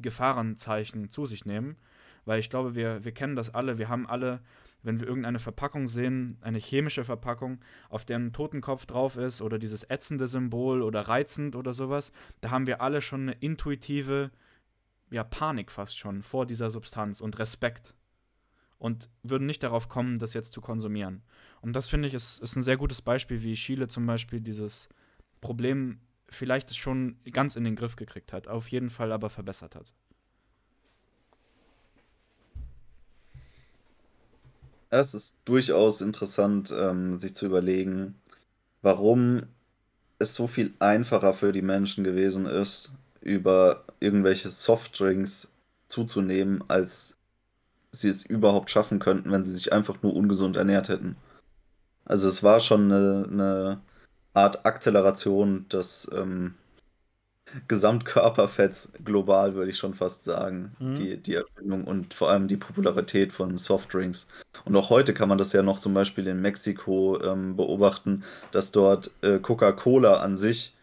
Gefahrenzeichen zu sich nehmen. Weil ich glaube, wir, wir kennen das alle. Wir haben alle, wenn wir irgendeine Verpackung sehen, eine chemische Verpackung, auf der ein Totenkopf drauf ist oder dieses ätzende Symbol oder reizend oder sowas, da haben wir alle schon eine intuitive ja, Panik fast schon vor dieser Substanz und Respekt und würden nicht darauf kommen, das jetzt zu konsumieren. Und das finde ich ist, ist ein sehr gutes Beispiel, wie Chile zum Beispiel dieses Problem vielleicht schon ganz in den Griff gekriegt hat, auf jeden Fall aber verbessert hat.
Es ist durchaus interessant, ähm, sich zu überlegen, warum es so viel einfacher für die Menschen gewesen ist, über irgendwelche Softdrinks zuzunehmen, als sie es überhaupt schaffen könnten, wenn sie sich einfach nur ungesund ernährt hätten. Also es war schon eine, eine Art Akzeleration des ähm, Gesamtkörperfetts global, würde ich schon fast sagen. Mhm. Die, die Erfindung und vor allem die Popularität von Softdrinks. Und auch heute kann man das ja noch zum Beispiel in Mexiko ähm, beobachten, dass dort äh, Coca-Cola an sich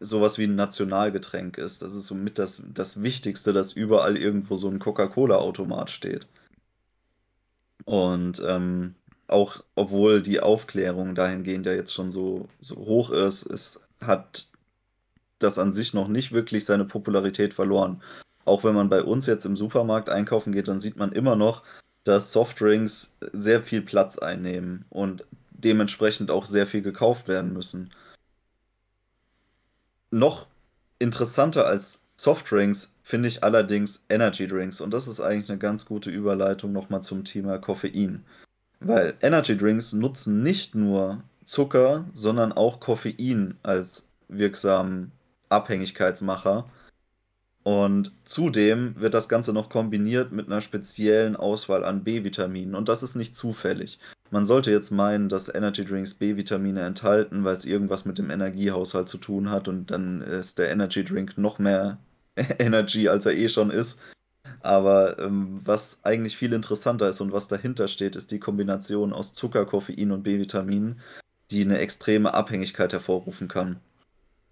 sowas wie ein Nationalgetränk ist. Das ist somit das, das Wichtigste, dass überall irgendwo so ein Coca-Cola-Automat steht. Und ähm, auch obwohl die Aufklärung dahingehend ja jetzt schon so, so hoch ist, es hat das an sich noch nicht wirklich seine Popularität verloren. Auch wenn man bei uns jetzt im Supermarkt einkaufen geht, dann sieht man immer noch, dass Softdrinks sehr viel Platz einnehmen und dementsprechend auch sehr viel gekauft werden müssen noch interessanter als Softdrinks finde ich allerdings Energy Drinks. Und das ist eigentlich eine ganz gute Überleitung nochmal zum Thema Koffein. Weil Energy Drinks nutzen nicht nur Zucker, sondern auch Koffein als wirksamen Abhängigkeitsmacher. Und zudem wird das Ganze noch kombiniert mit einer speziellen Auswahl an B-Vitaminen. Und das ist nicht zufällig. Man sollte jetzt meinen, dass Energy Drinks B-Vitamine enthalten, weil es irgendwas mit dem Energiehaushalt zu tun hat und dann ist der Energy Drink noch mehr Energy, als er eh schon ist. Aber ähm, was eigentlich viel interessanter ist und was dahinter steht, ist die Kombination aus Zucker, Koffein und B-Vitaminen, die eine extreme Abhängigkeit hervorrufen kann.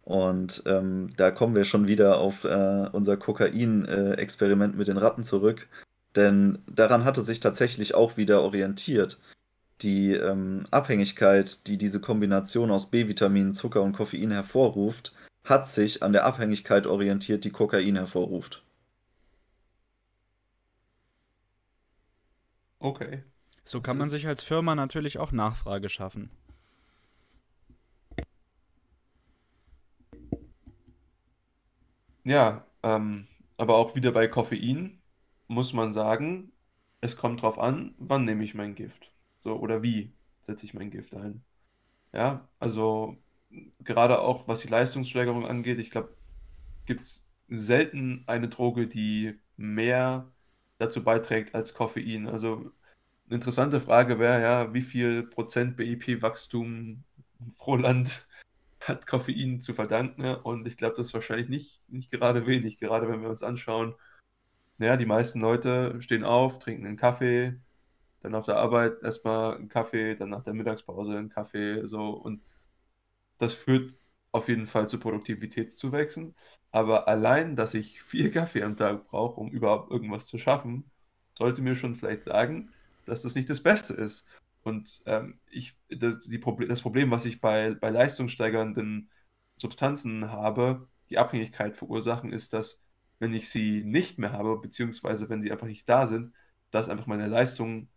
Und ähm, da kommen wir schon wieder auf äh, unser Kokain-Experiment mit den Ratten zurück. Denn daran hatte sich tatsächlich auch wieder orientiert die ähm, Abhängigkeit, die diese Kombination aus B-Vitaminen, Zucker und Koffein hervorruft, hat sich an der Abhängigkeit orientiert, die Kokain hervorruft.
Okay.
So kann man sich als Firma natürlich auch Nachfrage schaffen.
Ja, ähm, aber auch wieder bei Koffein muss man sagen, es kommt drauf an, wann nehme ich mein Gift. So, oder wie setze ich mein Gift ein. Ja, also gerade auch was die Leistungssteigerung angeht, ich glaube, gibt es selten eine Droge, die mehr dazu beiträgt als Koffein. Also eine interessante Frage wäre ja, wie viel Prozent BIP-Wachstum pro Land hat Koffein zu verdanken? Und ich glaube, das ist wahrscheinlich nicht, nicht gerade wenig, gerade wenn wir uns anschauen. Naja, die meisten Leute stehen auf, trinken einen Kaffee, dann auf der Arbeit erstmal einen Kaffee, dann nach der Mittagspause einen Kaffee, so und das führt auf jeden Fall zu Produktivitätszuwächsen. Aber allein, dass ich vier Kaffee am Tag brauche, um überhaupt irgendwas zu schaffen, sollte mir schon vielleicht sagen, dass das nicht das Beste ist. Und ähm, ich, das, die Proble das Problem, was ich bei, bei leistungssteigernden Substanzen habe, die Abhängigkeit verursachen, ist, dass wenn ich sie nicht mehr habe, beziehungsweise wenn sie einfach nicht da sind, dass einfach meine Leistung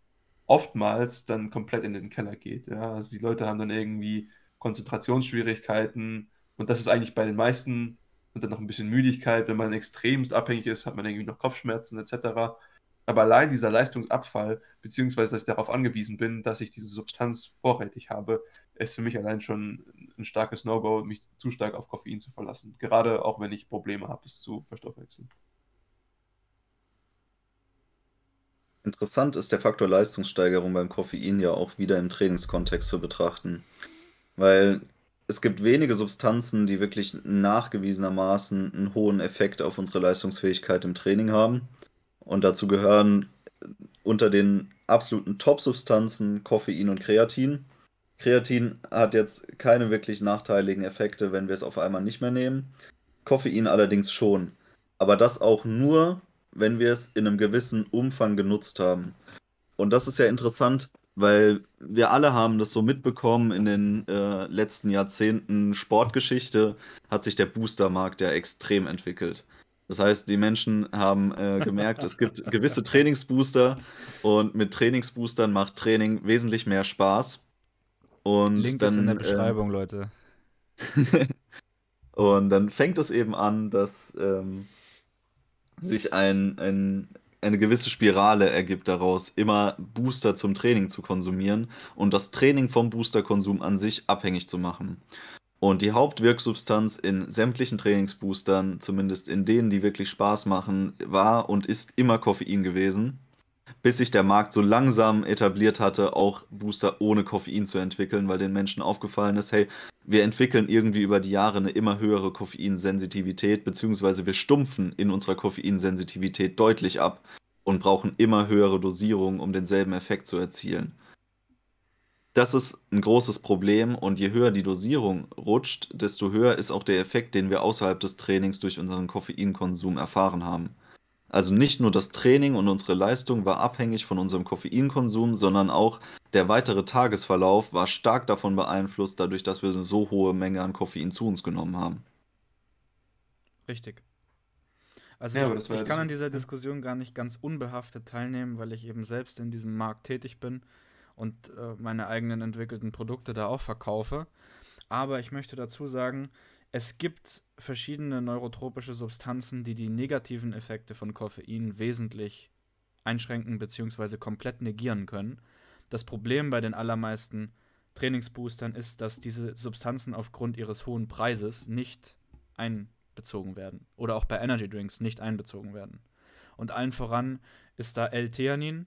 oftmals dann komplett in den Keller geht. Ja? Also die Leute haben dann irgendwie Konzentrationsschwierigkeiten und das ist eigentlich bei den meisten und dann noch ein bisschen Müdigkeit. Wenn man extremst abhängig ist, hat man irgendwie noch Kopfschmerzen etc. Aber allein dieser Leistungsabfall, beziehungsweise dass ich darauf angewiesen bin, dass ich diese Substanz vorrätig habe, ist für mich allein schon ein starkes No-Go, mich zu stark auf Koffein zu verlassen. Gerade auch wenn ich Probleme habe, es zu verstoffwechseln.
Interessant ist der Faktor Leistungssteigerung beim Koffein ja auch wieder im Trainingskontext zu betrachten. Weil es gibt wenige Substanzen, die wirklich nachgewiesenermaßen einen hohen Effekt auf unsere Leistungsfähigkeit im Training haben. Und dazu gehören unter den absoluten Top-Substanzen Koffein und Kreatin. Kreatin hat jetzt keine wirklich nachteiligen Effekte, wenn wir es auf einmal nicht mehr nehmen. Koffein allerdings schon. Aber das auch nur, wenn wir es in einem gewissen Umfang genutzt haben. Und das ist ja interessant, weil wir alle haben das so mitbekommen in den äh, letzten Jahrzehnten Sportgeschichte hat sich der Boostermarkt ja extrem entwickelt. Das heißt, die Menschen haben äh, gemerkt, es gibt gewisse Trainingsbooster und mit Trainingsboostern macht Training wesentlich mehr Spaß. Und
Link
dann,
ist in der
äh,
Beschreibung, Leute.
und dann fängt es eben an, dass ähm, sich ein, ein, eine gewisse Spirale ergibt daraus, immer Booster zum Training zu konsumieren und das Training vom Boosterkonsum an sich abhängig zu machen. Und die Hauptwirksubstanz in sämtlichen Trainingsboostern, zumindest in denen, die wirklich Spaß machen, war und ist immer Koffein gewesen bis sich der Markt so langsam etabliert hatte, auch Booster ohne Koffein zu entwickeln, weil den Menschen aufgefallen ist, hey, wir entwickeln irgendwie über die Jahre eine immer höhere Koffeinsensitivität, beziehungsweise wir stumpfen in unserer Koffeinsensitivität deutlich ab und brauchen immer höhere Dosierungen, um denselben Effekt zu erzielen. Das ist ein großes Problem und je höher die Dosierung rutscht, desto höher ist auch der Effekt, den wir außerhalb des Trainings durch unseren Koffeinkonsum erfahren haben. Also nicht nur das Training und unsere Leistung war abhängig von unserem Koffeinkonsum, sondern auch der weitere Tagesverlauf war stark davon beeinflusst, dadurch, dass wir eine so hohe Menge an Koffein zu uns genommen haben.
Richtig. Also
Ja,
ich, ich kann an dieser Diskussion gar nicht ganz unbehaftet teilnehmen, weil ich eben selbst in diesem Markt tätig bin und äh, meine eigenen entwickelten Produkte da auch verkaufe. Aber ich möchte dazu sagen, es gibt verschiedene neurotropische Substanzen, die die negativen Effekte von Koffein wesentlich einschränken bzw. komplett negieren können. Das Problem bei den allermeisten Trainingsboostern ist, dass diese Substanzen aufgrund ihres hohen Preises nicht einbezogen werden oder auch bei Energy Drinks nicht einbezogen werden. Und allen voran ist da L-Theanin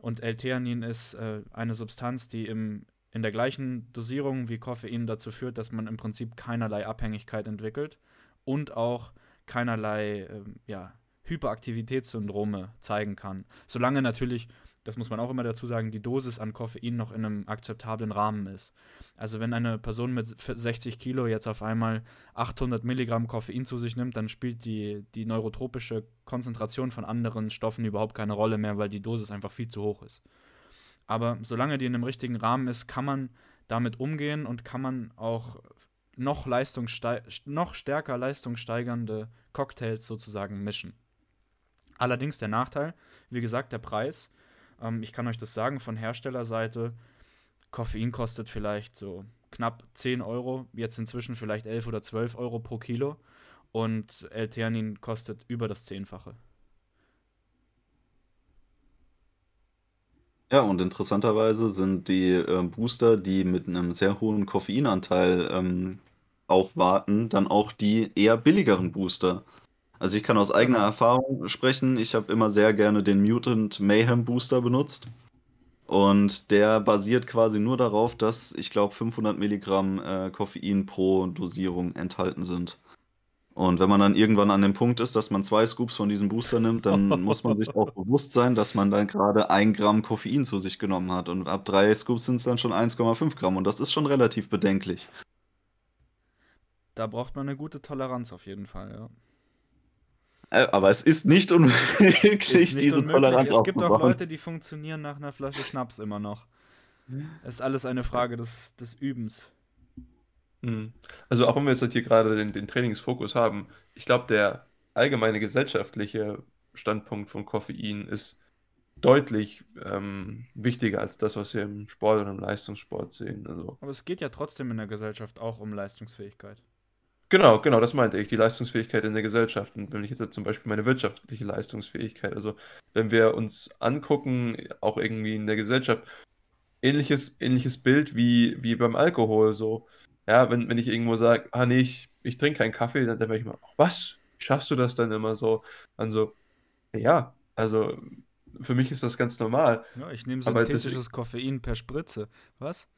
und L-Theanin ist äh, eine Substanz, die im in der gleichen Dosierung wie Koffein dazu führt, dass man im Prinzip keinerlei Abhängigkeit entwickelt und auch keinerlei ähm, ja, Hyperaktivitätssyndrome zeigen kann. Solange natürlich, das muss man auch immer dazu sagen, die Dosis an Koffein noch in einem akzeptablen Rahmen ist. Also wenn eine Person mit 60 Kilo jetzt auf einmal 800 Milligramm Koffein zu sich nimmt, dann spielt die, die neurotropische Konzentration von anderen Stoffen überhaupt keine Rolle mehr, weil die Dosis einfach viel zu hoch ist. Aber solange die in einem richtigen Rahmen ist, kann man damit umgehen und kann man auch noch, noch stärker leistungssteigernde Cocktails sozusagen mischen. Allerdings der Nachteil, wie gesagt, der Preis. Ähm, ich kann euch das sagen von Herstellerseite. Koffein kostet vielleicht so knapp 10 Euro, jetzt inzwischen vielleicht 11 oder 12 Euro pro Kilo. und L-Theanin kostet über das Zehnfache.
Ja, und interessanterweise sind die äh, Booster, die mit einem sehr hohen Koffeinanteil ähm, aufwarten, dann auch die eher billigeren Booster. Also ich kann aus eigener Erfahrung sprechen, ich habe immer sehr gerne den Mutant Mayhem Booster benutzt. Und der basiert quasi nur darauf, dass ich glaube 500 Milligramm äh, Koffein pro Dosierung enthalten sind. Und wenn man dann irgendwann an dem Punkt ist, dass man zwei Scoops von diesem Booster nimmt, dann muss man sich auch bewusst sein, dass man dann gerade ein Gramm Koffein zu sich genommen hat. Und ab drei Scoops sind es dann schon 1,5 Gramm. Und das ist schon relativ bedenklich.
Da braucht man eine gute Toleranz auf jeden Fall, ja.
Äh, aber es ist nicht unmöglich,
Ist nicht
diese
unmöglich.
Toleranz
Es gibt auch. Leute, die funktionieren nach einer Flasche Schnaps immer noch. Es ist alles eine Frage des, des Übens.
Mhm. Also auch wenn wir jetzt halt hier gerade den, den Trainingsfokus haben, ich glaube, der allgemeine gesellschaftliche Standpunkt von Koffein ist deutlich ähm, wichtiger als das, was wir im Sport und im Leistungssport sehen. Also
Aber es geht ja trotzdem in der Gesellschaft auch um Leistungsfähigkeit.
genau, genau, das meinte ich, die Leistungsfähigkeit in der Gesellschaft. Und wenn ich jetzt zum Beispiel meine wirtschaftliche Leistungsfähigkeit, also wenn wir uns angucken, auch irgendwie in der Gesellschaft, ähnliches, ähnliches Bild wie, wie beim Alkohol so. Ja, wenn, wenn ich irgendwo sage, ah nee, ich, ich trinke keinen Kaffee, dann, werde ich mal, "Ach, was? Schaffst du das dann immer so? Dann so, ja, also für mich ist das ganz normal.
Ja, ich nehme synthetisches Koffein per Spritze. Was?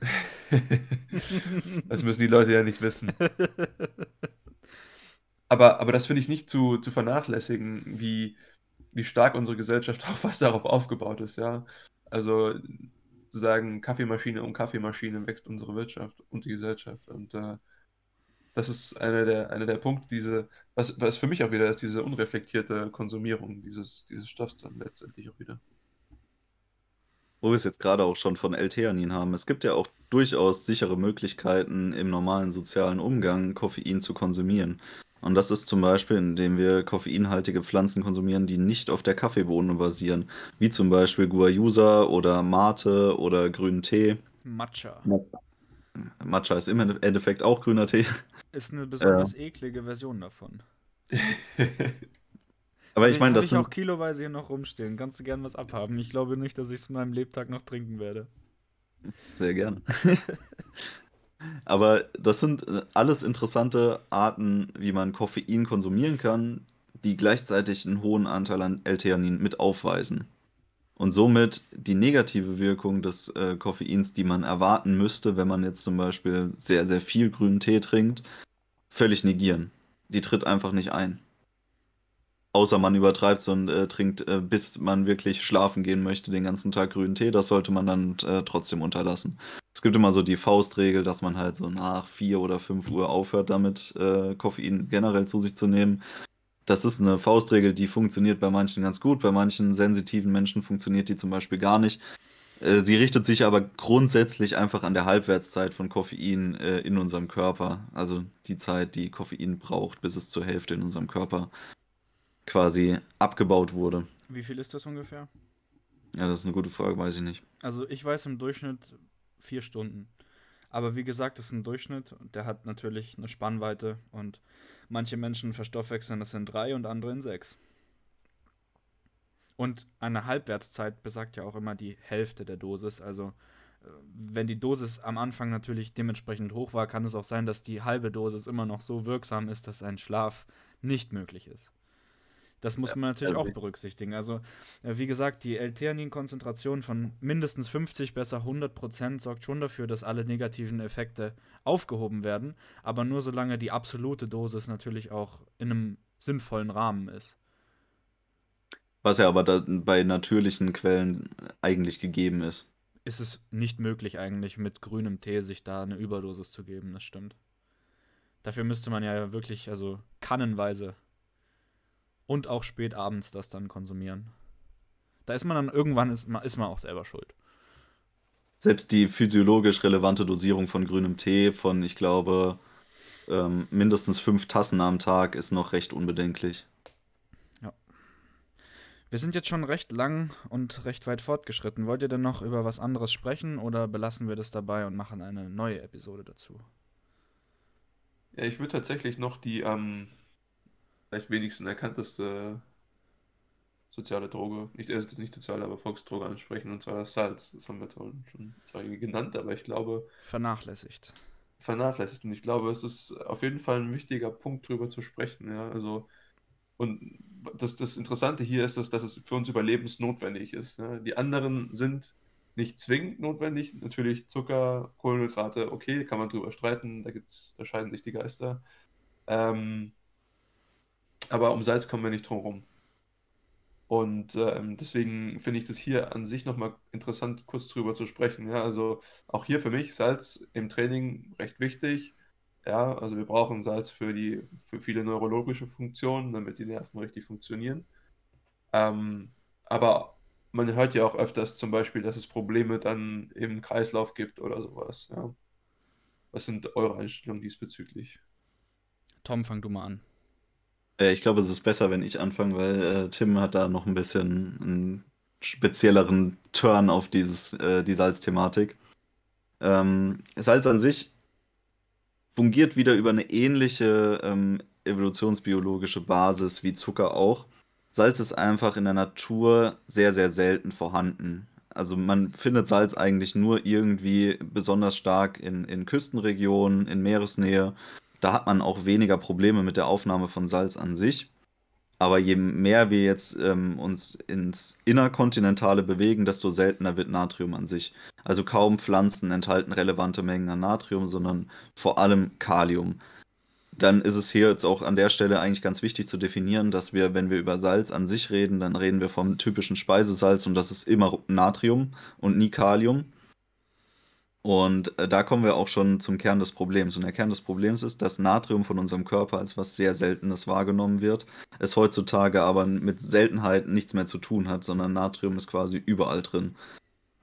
Das müssen die Leute ja nicht wissen. Aber, aber das finde ich nicht zu, zu vernachlässigen, wie, wie stark unsere Gesellschaft auch was darauf aufgebaut ist, ja. Also zu sagen, Kaffeemaschine um Kaffeemaschine wächst unsere Wirtschaft und die Gesellschaft. Und äh, das ist einer der, einer der Punkte, diese, was, was für mich auch wieder ist, diese unreflektierte Konsumierung dieses, dieses Stoffs dann letztendlich auch wieder.
Wo wir es jetzt gerade auch schon von L-Theanin haben. Es gibt ja auch durchaus sichere Möglichkeiten, im normalen sozialen Umgang Koffein zu konsumieren. Und das ist zum Beispiel, indem wir koffeinhaltige Pflanzen konsumieren, die nicht auf der Kaffeebohne basieren. Wie zum Beispiel Guayusa oder Mate oder grünen Tee.
Matcha.
Matcha ist im Endeffekt auch grüner Tee.
Ist eine besonders eklige Version davon.
Aber ich meine, das
ich
sind
auch kiloweise hier noch rumstehen. Kannst du gern was abhaben. Ich glaube nicht, dass ich es in meinem Lebtag noch trinken werde.
Sehr gerne. Aber das sind äh, alles interessante Arten, wie man Koffein konsumieren kann, die gleichzeitig einen hohen Anteil an L-Theanin mit aufweisen. Und somit die negative Wirkung des äh, Koffeins, die man erwarten müsste, wenn man jetzt zum Beispiel sehr, sehr viel grünen Tee trinkt, völlig negieren. Die tritt einfach nicht ein. Außer man übertreibt es und äh, trinkt, äh, bis man wirklich schlafen gehen möchte, den ganzen Tag grünen Tee. Das sollte man dann äh, trotzdem unterlassen. Es gibt immer so die Faustregel, dass man halt so nach 4 oder 5 Uhr aufhört, damit äh, Koffein generell zu sich zu nehmen. Das ist eine Faustregel, die funktioniert bei manchen ganz gut, bei manchen sensitiven Menschen funktioniert die zum Beispiel gar nicht. Äh, Sie richtet sich aber grundsätzlich einfach an der Halbwertszeit von Koffein äh, in unserem Körper. Also die Zeit, die Koffein braucht, bis es zur Hälfte in unserem Körper quasi abgebaut wurde.
Wie viel ist das ungefähr?
Ja, das ist eine gute Frage, weiß ich nicht.
Also ich weiß im Durchschnitt vier Stunden. Aber wie gesagt, das ist ein Durchschnitt und der hat natürlich eine Spannweite und manche Menschen verstoffwechseln das in drei und andere in sechs. Und eine Halbwertszeit besagt ja auch immer die Hälfte der Dosis. Also äh, wenn die Dosis am Anfang natürlich dementsprechend hoch war, kann es auch sein, dass die halbe Dosis immer noch so wirksam ist, dass ein Schlaf nicht möglich ist. Das muss man natürlich
also
auch
ich-
berücksichtigen. Also, äh, wie gesagt, die L-Theanin-Konzentration von mindestens 50, besser 100 Prozent sorgt schon dafür, dass alle negativen Effekte aufgehoben werden, aber nur solange die absolute Dosis natürlich auch in einem sinnvollen Rahmen ist.
Was ja aber bei natürlichen Quellen eigentlich gegeben ist.
Ist es nicht möglich eigentlich mit grünem Tee sich da eine Überdosis zu geben, das stimmt. Dafür müsste man ja wirklich, also kannenweise und auch spät abends das dann konsumieren. Da ist man dann irgendwann, ist man, ist man auch selber schuld.
Selbst die physiologisch relevante Dosierung von grünem Tee von, ich glaube, ähm, mindestens fünf Tassen am Tag ist noch recht unbedenklich.
Wir sind jetzt schon recht lang und recht weit fortgeschritten. Wollt ihr denn noch über was anderes sprechen oder belassen wir das dabei und machen eine neue Episode dazu?
Ja, ich würde tatsächlich noch die am vielleicht wenigsten erkannteste soziale Droge, nicht, äh, nicht soziale, aber Volksdroge ansprechen, und zwar das Salz. Das haben wir schon zwar genannt, aber ich glaube.
Vernachlässigt.
Vernachlässigt. Und ich glaube, es ist auf jeden Fall ein wichtiger Punkt, drüber zu sprechen. Ja, also. Und das, das Interessante hier ist, dass, dass es für uns überlebensnotwendig ist. Ne? Die anderen sind nicht zwingend notwendig. Natürlich Zucker, Kohlenhydrate, okay, kann man drüber streiten, da gibt's, da scheiden sich die Geister. Ähm, aber um Salz kommen wir nicht drum rum. Und ähm, deswegen finde ich das hier an sich nochmal interessant, kurz drüber zu sprechen. Ja, also auch hier für mich Salz im Training recht wichtig. Ja, also wir brauchen Salz für die für viele neurologische Funktionen, damit die Nerven richtig funktionieren. Ähm, aber man hört ja auch öfters zum Beispiel, dass es Probleme dann im Kreislauf gibt oder sowas. Ja. Was sind eure Einstellungen diesbezüglich?
Tom, fang du mal an.
Äh, ich glaube, es ist besser, wenn ich anfange, weil äh, Tim hat da noch ein bisschen einen spezielleren Turn auf dieses, äh, die Salzthematik. Ähm, Salz an sich fungiert wieder über eine ähnliche ähm, evolutionsbiologische Basis wie Zucker auch. Salz ist einfach in der Natur sehr, sehr selten vorhanden. Also man findet Salz eigentlich nur irgendwie besonders stark in, in Küstenregionen, in Meeresnähe. Da hat man auch weniger Probleme mit der Aufnahme von Salz an sich. Aber je mehr wir jetzt ähm, uns ins Innerkontinentale bewegen, desto seltener wird Natrium an sich. Also kaum Pflanzen enthalten relevante Mengen an Natrium, sondern vor allem Kalium dann ist es hier jetzt auch an der Stelle eigentlich ganz wichtig zu definieren, dass wir, wenn wir über Salz an sich reden, dann reden wir vom typischen Speisesalz und das ist immer Natrium und nie Kalium. Und äh, da kommen wir auch schon zum Kern des Problems. Und der Kern des Problems ist, dass Natrium von unserem Körper als was sehr Seltenes wahrgenommen wird, es heutzutage aber mit Seltenheit nichts mehr zu tun hat, sondern Natrium ist quasi überall drin.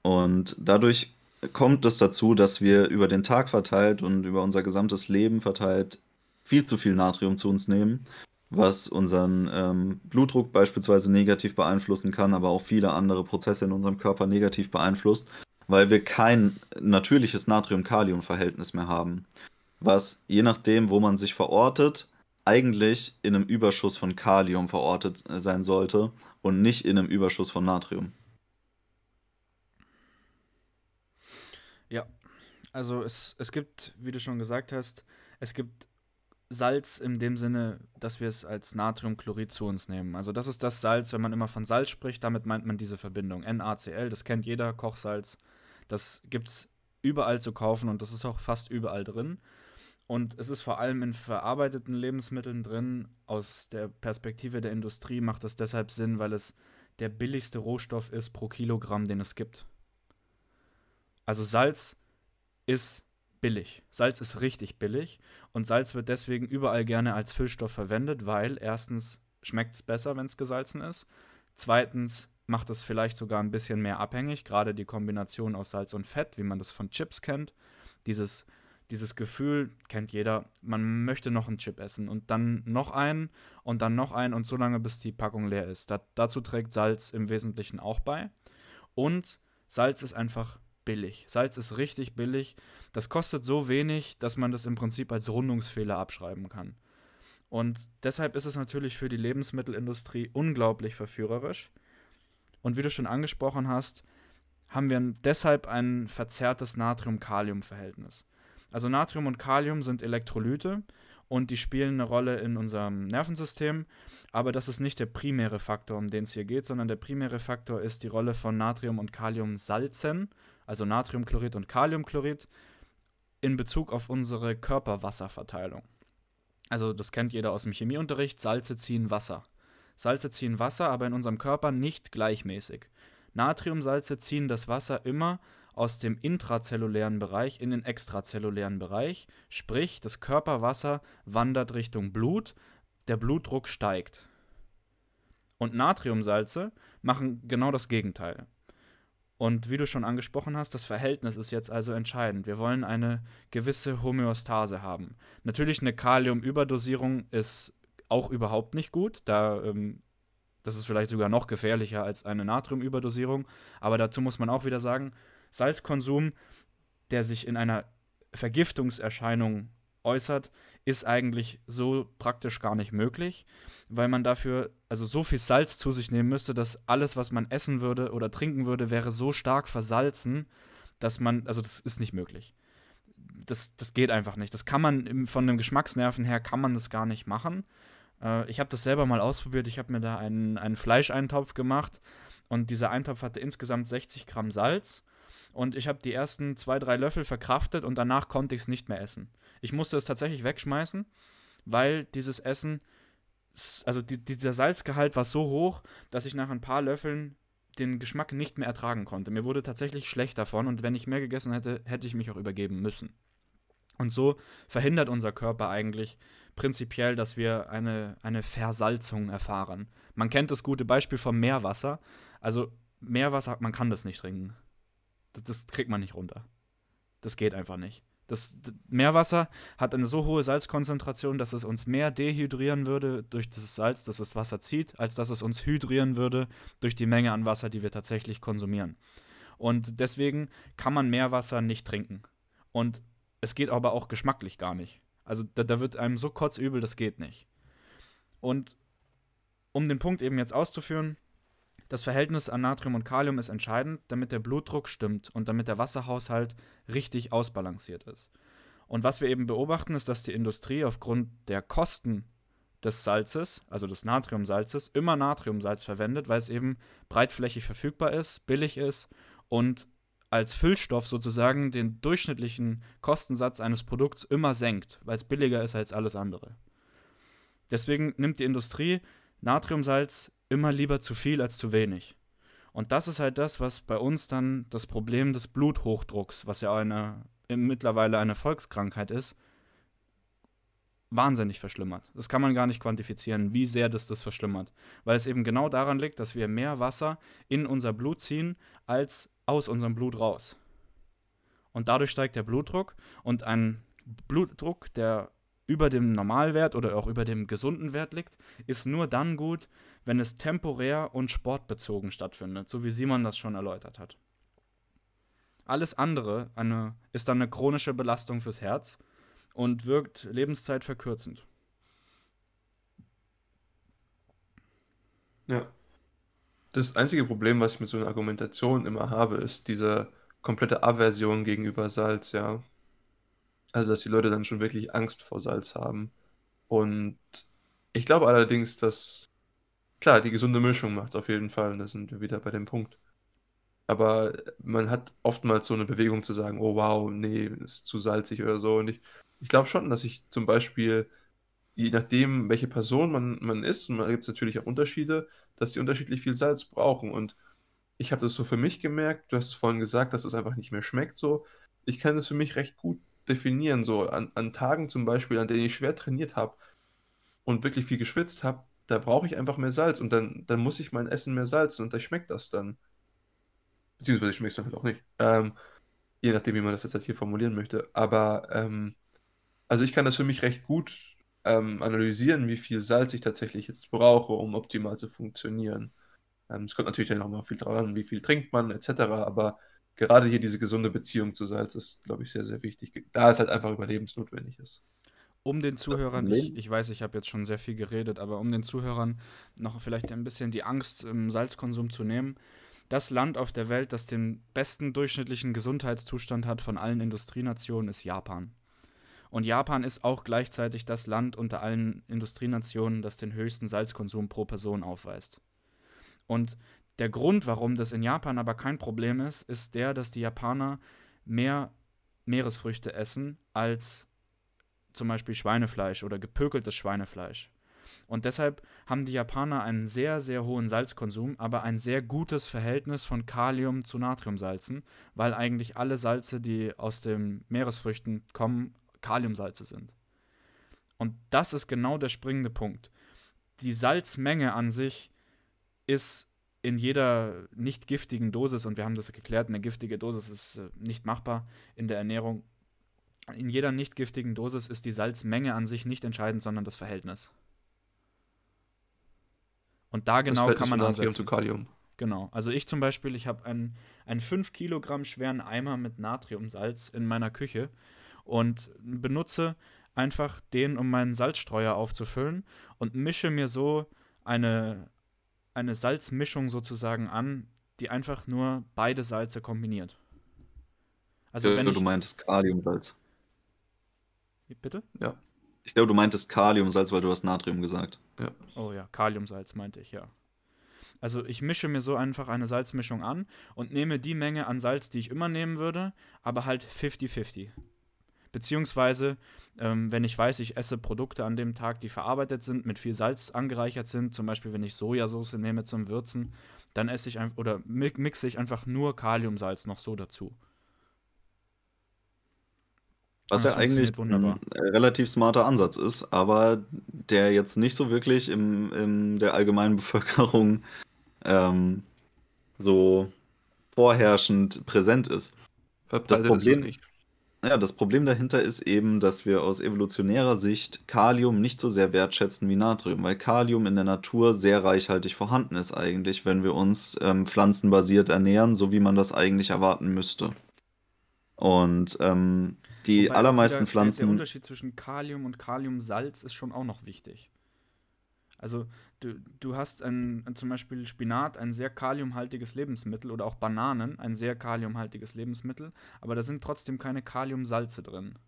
Und dadurch kommt es dazu, dass wir über den Tag verteilt und über unser gesamtes Leben verteilt viel zu viel Natrium zu uns nehmen, was unseren ähm, Blutdruck beispielsweise negativ beeinflussen kann, aber auch viele andere Prozesse in unserem Körper negativ beeinflusst, weil wir kein natürliches Natrium-Kalium-Verhältnis mehr haben, was je nachdem, wo man sich verortet, eigentlich in einem Überschuss von Kalium verortet äh, sein sollte und nicht in einem Überschuss von Natrium.
Ja, also es, es gibt, wie du schon gesagt hast, es gibt Salz in dem Sinne, dass wir es als Natriumchlorid zu uns nehmen. Also das ist das Salz, wenn man immer von Salz spricht, damit meint man diese Verbindung. NaCl, das kennt jeder, Kochsalz. Das gibt es überall zu kaufen und das ist auch fast überall drin. Und es ist vor allem in verarbeiteten Lebensmitteln drin. Aus der Perspektive der Industrie macht es deshalb Sinn, weil es der billigste Rohstoff ist pro Kilogramm, den es gibt. Also Salz ist billig. Salz ist richtig billig und Salz wird deswegen überall gerne als Füllstoff verwendet, weil erstens schmeckt es besser, wenn es gesalzen ist. Zweitens macht es vielleicht sogar ein bisschen mehr abhängig, gerade die Kombination aus Salz und Fett, wie man das von Chips kennt. Dieses, dieses Gefühl kennt jeder, man möchte noch einen Chip essen und dann noch einen und dann noch einen und so lange, bis die Packung leer ist. Da, dazu trägt Salz im Wesentlichen auch bei. Und Salz ist einfach billig. Salz ist richtig billig. Das kostet so wenig, dass man das im Prinzip als Rundungsfehler abschreiben kann. Und deshalb ist es natürlich für die Lebensmittelindustrie unglaublich verführerisch. Und wie du schon angesprochen hast, haben wir deshalb ein verzerrtes Natrium-Kalium-Verhältnis. Also Natrium und Kalium sind Elektrolyte und die spielen eine Rolle in unserem Nervensystem, aber das ist nicht der primäre Faktor, um den es hier geht, sondern der primäre Faktor ist die Rolle von Natrium und Kaliumsalzen also Natriumchlorid und Kaliumchlorid, in Bezug auf unsere Körperwasserverteilung. Also das kennt jeder aus dem Chemieunterricht, Salze ziehen Wasser. Salze ziehen Wasser, aber in unserem Körper nicht gleichmäßig. Natriumsalze ziehen das Wasser immer aus dem intrazellulären Bereich in den extrazellulären Bereich, sprich das Körperwasser wandert Richtung Blut, der Blutdruck steigt. Und Natriumsalze machen genau das Gegenteil. Und wie du schon angesprochen hast, das Verhältnis ist jetzt also entscheidend. Wir wollen eine gewisse Homöostase haben. Natürlich eine Kaliumüberdosierung ist auch überhaupt nicht gut. Da, ähm, das ist vielleicht sogar noch gefährlicher als eine Natriumüberdosierung. Aber dazu muss man auch wieder sagen, Salzkonsum, der sich in einer Vergiftungserscheinung äußert, ist eigentlich so praktisch gar nicht möglich, weil man dafür also so viel Salz zu sich nehmen müsste, dass alles, was man essen würde oder trinken würde, wäre so stark versalzen, dass man, also das ist nicht möglich. Das, das geht einfach nicht. Das kann man von den Geschmacksnerven her, kann man das gar nicht machen. Äh, ich habe das selber mal ausprobiert. Ich habe mir da einen, einen Fleischeintopf gemacht und dieser Eintopf hatte insgesamt 60 Gramm Salz und ich habe die ersten zwei, drei Löffel verkraftet und danach konnte ich es nicht mehr essen. Ich musste es tatsächlich wegschmeißen, weil dieses Essen, also die, dieser Salzgehalt war so hoch, dass ich nach ein paar Löffeln den Geschmack nicht mehr ertragen konnte. Mir wurde tatsächlich schlecht davon und wenn ich mehr gegessen hätte, hätte ich mich auch übergeben müssen. Und so verhindert unser Körper eigentlich prinzipiell, dass wir eine, eine Versalzung erfahren. Man kennt das gute Beispiel vom Meerwasser. Also Meerwasser, man kann das nicht trinken. Das, das kriegt man nicht runter. Das geht einfach nicht. Das, das Meerwasser hat eine so hohe Salzkonzentration, dass es uns mehr dehydrieren würde durch das Salz, das das Wasser zieht, als dass es uns hydrieren würde durch die Menge an Wasser, die wir tatsächlich konsumieren. Und deswegen kann man Meerwasser nicht trinken. Und es geht aber auch geschmacklich gar nicht. Also da, da wird einem so kotzübel, das geht nicht. Und um den Punkt eben jetzt auszuführen, das Verhältnis an Natrium und Kalium ist entscheidend, damit der Blutdruck stimmt und damit der Wasserhaushalt richtig ausbalanciert ist. Und was wir eben beobachten, ist, dass die Industrie aufgrund der Kosten des Salzes, also des Natriumsalzes, immer Natriumsalz verwendet, weil es eben breitflächig verfügbar ist, billig ist und als Füllstoff sozusagen den durchschnittlichen Kostensatz eines Produkts immer senkt, weil es billiger ist als alles andere. Deswegen nimmt die Industrie Natriumsalz immer lieber zu viel als zu wenig. Und das ist halt das, was bei uns dann das Problem des Bluthochdrucks, was ja eine, mittlerweile eine Volkskrankheit ist, wahnsinnig verschlimmert. Das kann man gar nicht quantifizieren, wie sehr das das verschlimmert. Weil es eben genau daran liegt, dass wir mehr Wasser in unser Blut ziehen, als aus unserem Blut raus. Und dadurch steigt der Blutdruck und ein Blutdruck, der über dem Normalwert oder auch über dem gesunden Wert liegt, ist nur dann gut, wenn es temporär und sportbezogen stattfindet, so wie Simon das schon erläutert hat. Alles andere eine, ist dann eine chronische Belastung fürs Herz und wirkt Lebenszeit verkürzend.
Ja. Das einzige Problem, was ich mit so einer Argumentation immer habe, ist diese komplette Aversion gegenüber Salz, ja. Also, dass die Leute dann schon wirklich Angst vor Salz haben. Und ich glaube allerdings, dass, klar, die gesunde Mischung macht es auf jeden Fall. Und da sind wir wieder bei dem Punkt. Aber man hat oftmals so eine Bewegung zu sagen, oh wow, nee, ist zu salzig oder so. Und ich, ich glaube schon, dass ich zum Beispiel, je nachdem, welche Person man, man ist, und da gibt es natürlich auch Unterschiede, dass die unterschiedlich viel Salz brauchen. Und ich habe das so für mich gemerkt, du hast vorhin gesagt, dass es einfach nicht mehr schmeckt so. Ich kann das für mich recht gut definieren. So an, an Tagen zum Beispiel, an denen ich schwer trainiert habe und wirklich viel geschwitzt habe, da brauche ich einfach mehr Salz und dann, dann muss ich mein Essen mehr salzen und da schmeckt das dann. Beziehungsweise schmeckt es dann halt auch nicht. Ähm, je nachdem, wie man das jetzt halt hier formulieren möchte. Aber ähm, also ich kann das für mich recht gut ähm, analysieren, wie viel Salz ich tatsächlich jetzt brauche, um optimal zu funktionieren. Ähm, es kommt natürlich dann auch mal viel dran, wie viel trinkt man etc. Aber gerade hier diese gesunde Beziehung zu Salz ist, glaube ich, sehr, sehr wichtig. Da es halt einfach überlebensnotwendig ist.
Um den Zuhörern, ich, ich weiß, ich habe jetzt schon sehr viel geredet, aber um den Zuhörern noch vielleicht ein bisschen die Angst im Salzkonsum zu nehmen. Das Land auf der Welt, das den besten durchschnittlichen Gesundheitszustand hat von allen Industrienationen, ist Japan. Und Japan ist auch gleichzeitig das Land unter allen Industrienationen, das den höchsten Salzkonsum pro Person aufweist. Und der Grund, warum das in Japan aber kein Problem ist, ist der, dass die Japaner mehr Meeresfrüchte essen als zum Beispiel Schweinefleisch oder gepökeltes Schweinefleisch. Und deshalb haben die Japaner einen sehr, sehr hohen Salzkonsum, aber ein sehr gutes Verhältnis von Kalium zu Natriumsalzen, weil eigentlich alle Salze, die aus den Meeresfrüchten kommen, Kaliumsalze sind. Und das ist genau der springende Punkt. Die Salzmenge an sich ist in jeder nicht giftigen Dosis, und wir haben das geklärt, eine giftige Dosis ist äh, nicht machbar in der Ernährung. In jeder nicht giftigen Dosis ist die Salzmenge an sich nicht entscheidend, sondern das Verhältnis. Und da genau kann man ansetzen.
zu Kalium.
Genau. Also ich zum Beispiel, ich habe einen, einen 5 Kilogramm schweren Eimer mit Natriumsalz in meiner Küche und benutze einfach den, um meinen Salzstreuer aufzufüllen und mische mir so eine, eine Salzmischung sozusagen an, die einfach nur beide Salze kombiniert.
Also wenn du ich, meintest Kaliumsalz.
Bitte?
Ja.
Ich glaube, du meintest Kaliumsalz, weil du hast Natrium gesagt.
Ja. Oh ja, Kaliumsalz meinte ich, ja. Also ich mische mir so einfach eine Salzmischung an und nehme die Menge an Salz, die ich immer nehmen würde, aber halt 50-50. Beziehungsweise, ähm, wenn ich weiß, ich esse Produkte an dem Tag, die verarbeitet sind, mit viel Salz angereichert sind, zum Beispiel wenn ich Sojasauce nehme zum Würzen, dann esse ich einfach oder mixe ich einfach nur Kaliumsalz noch so dazu.
Was ja eigentlich ein relativ smarter Ansatz ist, aber der jetzt nicht so wirklich im, in der allgemeinen Bevölkerung ähm, so vorherrschend präsent ist. Das Problem, ist ja, das Problem dahinter ist eben, dass wir aus evolutionärer Sicht Kalium nicht so sehr wertschätzen wie Natrium, weil Kalium in der Natur sehr reichhaltig vorhanden ist eigentlich, wenn wir uns ähm, pflanzenbasiert ernähren, so wie man das eigentlich erwarten müsste. Und ähm, die Wobei allermeisten Pflanzen. Der,
der Unterschied zwischen Kalium und Kaliumsalz ist schon auch noch wichtig. Also du, du hast ein, zum Beispiel Spinat, ein sehr kaliumhaltiges Lebensmittel oder auch Bananen, ein sehr kaliumhaltiges Lebensmittel, aber da sind trotzdem keine Kaliumsalze drin.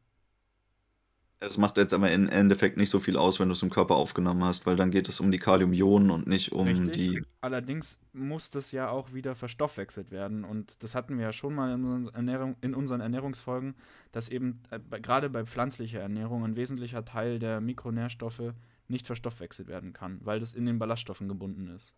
Es macht jetzt aber im Endeffekt nicht so viel aus, wenn du es im Körper aufgenommen hast, weil dann geht es um die Kaliumionen und nicht um Richtig. die.
Allerdings muss das ja auch wieder verstoffwechselt werden. Und das hatten wir ja schon mal in unseren, Ernährung, in unseren Ernährungsfolgen, dass eben äh, gerade bei pflanzlicher Ernährung ein wesentlicher Teil der Mikronährstoffe nicht verstoffwechselt werden kann, weil das in den Ballaststoffen gebunden ist.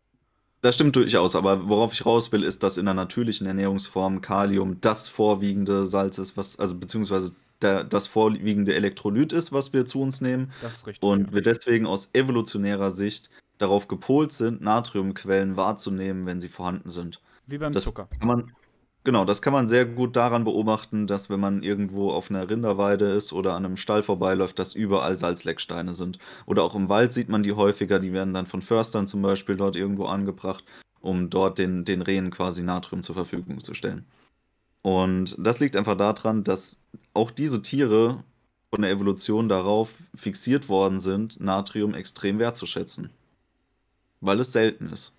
Das stimmt durchaus, aber worauf ich raus will, ist, dass in der natürlichen Ernährungsform Kalium das vorwiegende Salz ist, was, also beziehungsweise der, das vorwiegende Elektrolyt ist, was wir zu uns nehmen.
Das ist richtig.
Und ja. wir deswegen aus evolutionärer Sicht darauf gepolt sind, Natriumquellen wahrzunehmen, wenn sie vorhanden sind.
Wie beim
das
Zucker.
Kann man, Genau, das kann man sehr gut daran beobachten, dass wenn man irgendwo auf einer Rinderweide ist oder an einem Stall vorbeiläuft, dass überall Salzlecksteine sind. Oder auch im Wald sieht man die häufiger, die werden dann von Förstern zum Beispiel dort irgendwo angebracht, um dort den, den Rehen quasi Natrium zur Verfügung zu stellen. Und das liegt einfach daran, dass auch diese Tiere von der Evolution darauf fixiert worden sind, Natrium extrem wertzuschätzen. Weil es selten ist.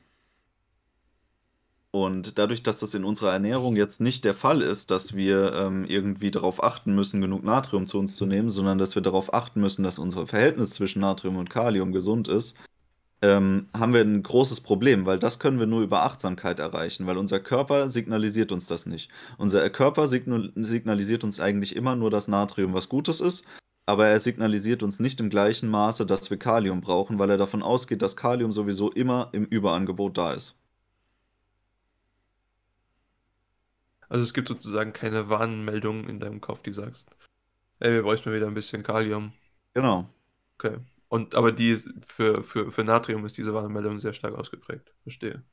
Und dadurch, dass das in unserer Ernährung jetzt nicht der Fall ist, dass wir ähm, irgendwie darauf achten müssen, genug Natrium zu uns zu nehmen, sondern dass wir darauf achten müssen, dass unser Verhältnis zwischen Natrium und Kalium gesund ist, ähm, haben wir ein großes Problem, weil das können wir nur über Achtsamkeit erreichen, weil unser Körper signalisiert uns das nicht. Unser Körper signalisiert uns eigentlich immer nur das Natrium, was Gutes ist, aber er signalisiert uns nicht im gleichen Maße, dass wir Kalium brauchen, weil er davon ausgeht, dass Kalium sowieso immer im Überangebot da ist.
Also es gibt sozusagen keine Warnmeldung in deinem Kopf, die sagst, ey, wir bräuchten mal wieder ein bisschen Kalium.
Genau.
Okay. Und aber die ist, für, für, für Natrium ist diese Warnmeldung sehr stark ausgeprägt. Verstehe.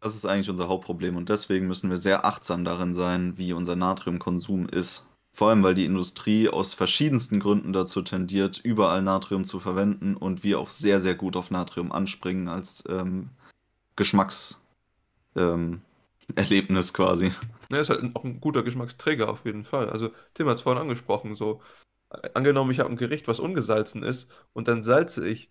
Das ist eigentlich unser Hauptproblem und deswegen müssen wir sehr achtsam darin sein, wie unser Natriumkonsum ist. Vor allem, weil die Industrie aus verschiedensten Gründen dazu tendiert, überall Natrium zu verwenden und wir auch sehr, sehr gut auf Natrium anspringen als ähm, Geschmacks, ähm, Erlebnis quasi.
Ja, ist halt auch ein guter Geschmacksträger auf jeden Fall. Also Tim hat es vorhin angesprochen, so angenommen, ich habe ein Gericht, was ungesalzen ist und dann salze ich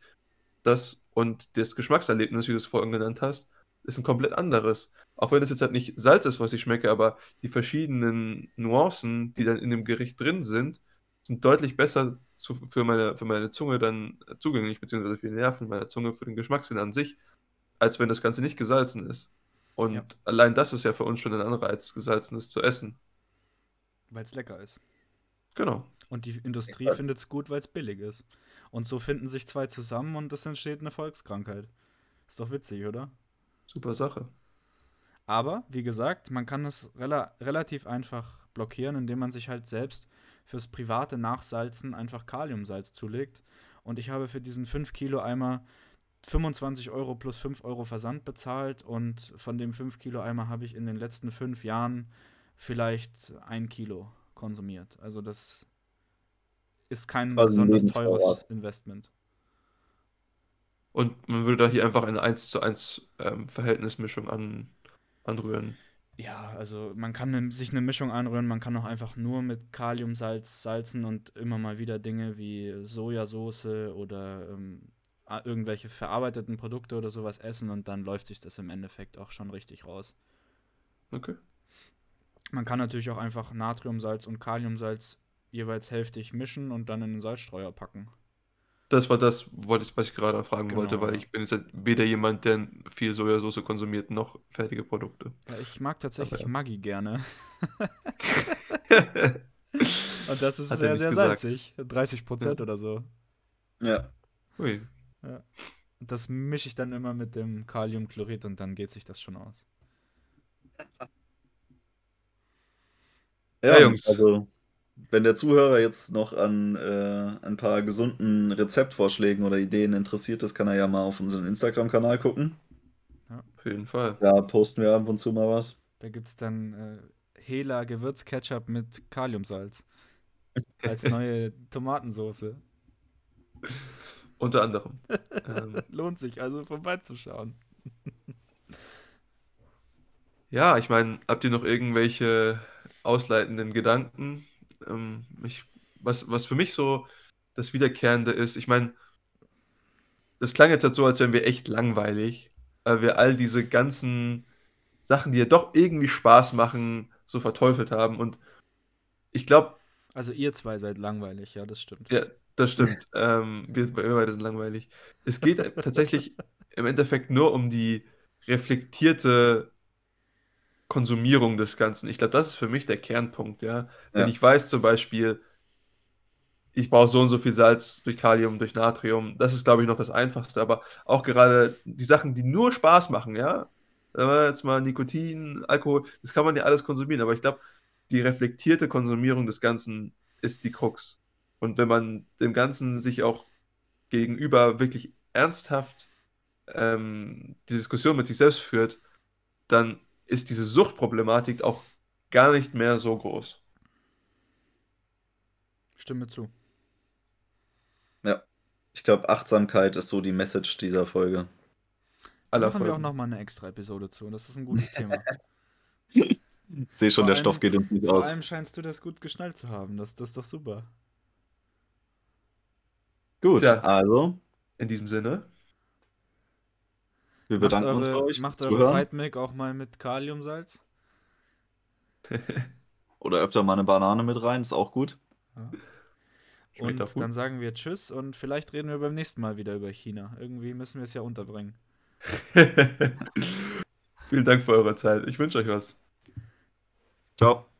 das und das Geschmackserlebnis, wie du es vorhin genannt hast, ist ein komplett anderes. Auch wenn es jetzt halt nicht Salz ist, was ich schmecke, aber die verschiedenen Nuancen, die dann in dem Gericht drin sind, sind deutlich besser zu, für, meine, für meine Zunge dann zugänglich, beziehungsweise für die Nerven meiner Zunge, für den Geschmackssinn an sich, als wenn das Ganze nicht gesalzen ist. Und ja. allein das ist ja für uns schon ein Anreiz, gesalzenes zu essen.
Weil es lecker ist.
Genau.
Und die Industrie findet es gut, weil es billig ist. Und so finden sich zwei zusammen und es entsteht eine Volkskrankheit. Ist doch witzig, oder?
Super Sache.
Aber, wie gesagt, man kann es rela relativ einfach blockieren, indem man sich halt selbst fürs private Nachsalzen einfach Kaliumsalz zulegt. Und ich habe für diesen 5 Kilo Eimer 25 Euro plus 5 Euro Versand bezahlt und von dem 5 Kilo Eimer habe ich in den letzten fünf Jahren vielleicht ein Kilo konsumiert. Also das ist kein also besonders teures Investment.
Und man würde da hier einfach eine 1 zu 1 ähm, Verhältnismischung an, anrühren.
Ja, also man kann ne, sich eine Mischung anrühren, man kann auch einfach nur mit Kaliumsalz salzen und immer mal wieder Dinge wie Sojasauce oder ähm, irgendwelche verarbeiteten Produkte oder sowas essen und dann läuft sich das im Endeffekt auch schon richtig raus.
Okay.
Man kann natürlich auch einfach Natriumsalz und Kaliumsalz jeweils hälftig mischen und dann in den Salzstreuer packen.
Das war das, was ich gerade fragen
Genau,
wollte, weil
ja.
ich bin jetzt weder jemand, der viel Sojasauce konsumiert, noch fertige Produkte.
Ja, ich mag tatsächlich
Aber ja.
Maggi gerne. Und das ist
Hat
sehr, sehr
gesagt.
salzig. 30 Prozent
Ja.
oder so.
Ja.
Ui.
Und das mische ich dann immer mit dem Kaliumchlorid und dann geht sich das schon aus.
Ja,
Ja, Jungs.
Also, wenn der Zuhörer jetzt noch an äh, ein paar gesunden Rezeptvorschlägen oder Ideen interessiert ist, kann er ja mal auf unseren Instagram-Kanal gucken.
Auf jeden Fall.
Da posten wir ab und zu mal was.
Da gibt es dann äh, Hela Gewürzketchup mit Kaliumsalz. Als neue Tomatensoße.
Unter anderem. ähm,
Lohnt sich also vorbeizuschauen.
ja, ich meine, habt ihr noch irgendwelche ausleitenden Gedanken? Ähm, ich, was, was für mich so das Wiederkehrende ist, ich meine, das klang jetzt halt so, als wären wir echt langweilig, weil wir all diese ganzen Sachen, die ja doch irgendwie Spaß machen, so verteufelt haben. Und ich glaube,
Also ihr zwei seid langweilig, ja, das stimmt.
Ja, das stimmt. ähm, wir, wir beide sind langweilig. Es geht tatsächlich im Endeffekt nur um die reflektierte Konsumierung des Ganzen. Ich glaube, das ist für mich der Kernpunkt, ja. Wenn
Ja.
ich weiß zum Beispiel, ich brauche so und so viel Salz durch Kalium, durch Natrium, das ist, glaube ich, noch das Einfachste. Aber auch gerade die Sachen, die nur Spaß machen, ja. Jetzt mal Nikotin, Alkohol, das kann man ja alles konsumieren. Aber ich glaube, die reflektierte Konsumierung des Ganzen ist die Krux. Und wenn man dem Ganzen sich auch gegenüber wirklich ernsthaft ähm, die Diskussion mit sich selbst führt, dann ist diese Suchtproblematik auch gar nicht mehr so groß.
Stimme zu.
Ja. Ich glaube, Achtsamkeit ist so die Message dieser Folge.
Da
Aller
machen wir auch
Folgen.
nochmal eine extra Episode zu. Das ist ein gutes Thema.
Ich sehe schon,
Vor
der
allem-
Stoff geht uns nicht
Vor
aus.
allem scheinst du das gut geschnallt zu haben. Das, das ist doch super.
Gut,
Tja.
also,
In diesem Sinne,
wir bedanken uns bei
eure,
euch.
macht eure
Zuhören.
Fight Milk auch mal mit Kaliumsalz.
Oder öfter mal eine Banane mit rein, ist auch gut.
Schmeckt
Und
auch gut.
dann sagen wir Tschüss und vielleicht reden wir beim nächsten Mal wieder über China. Irgendwie müssen wir es ja unterbringen.
vielen Dank für eure Zeit. Ich wünsche euch was.
Ciao.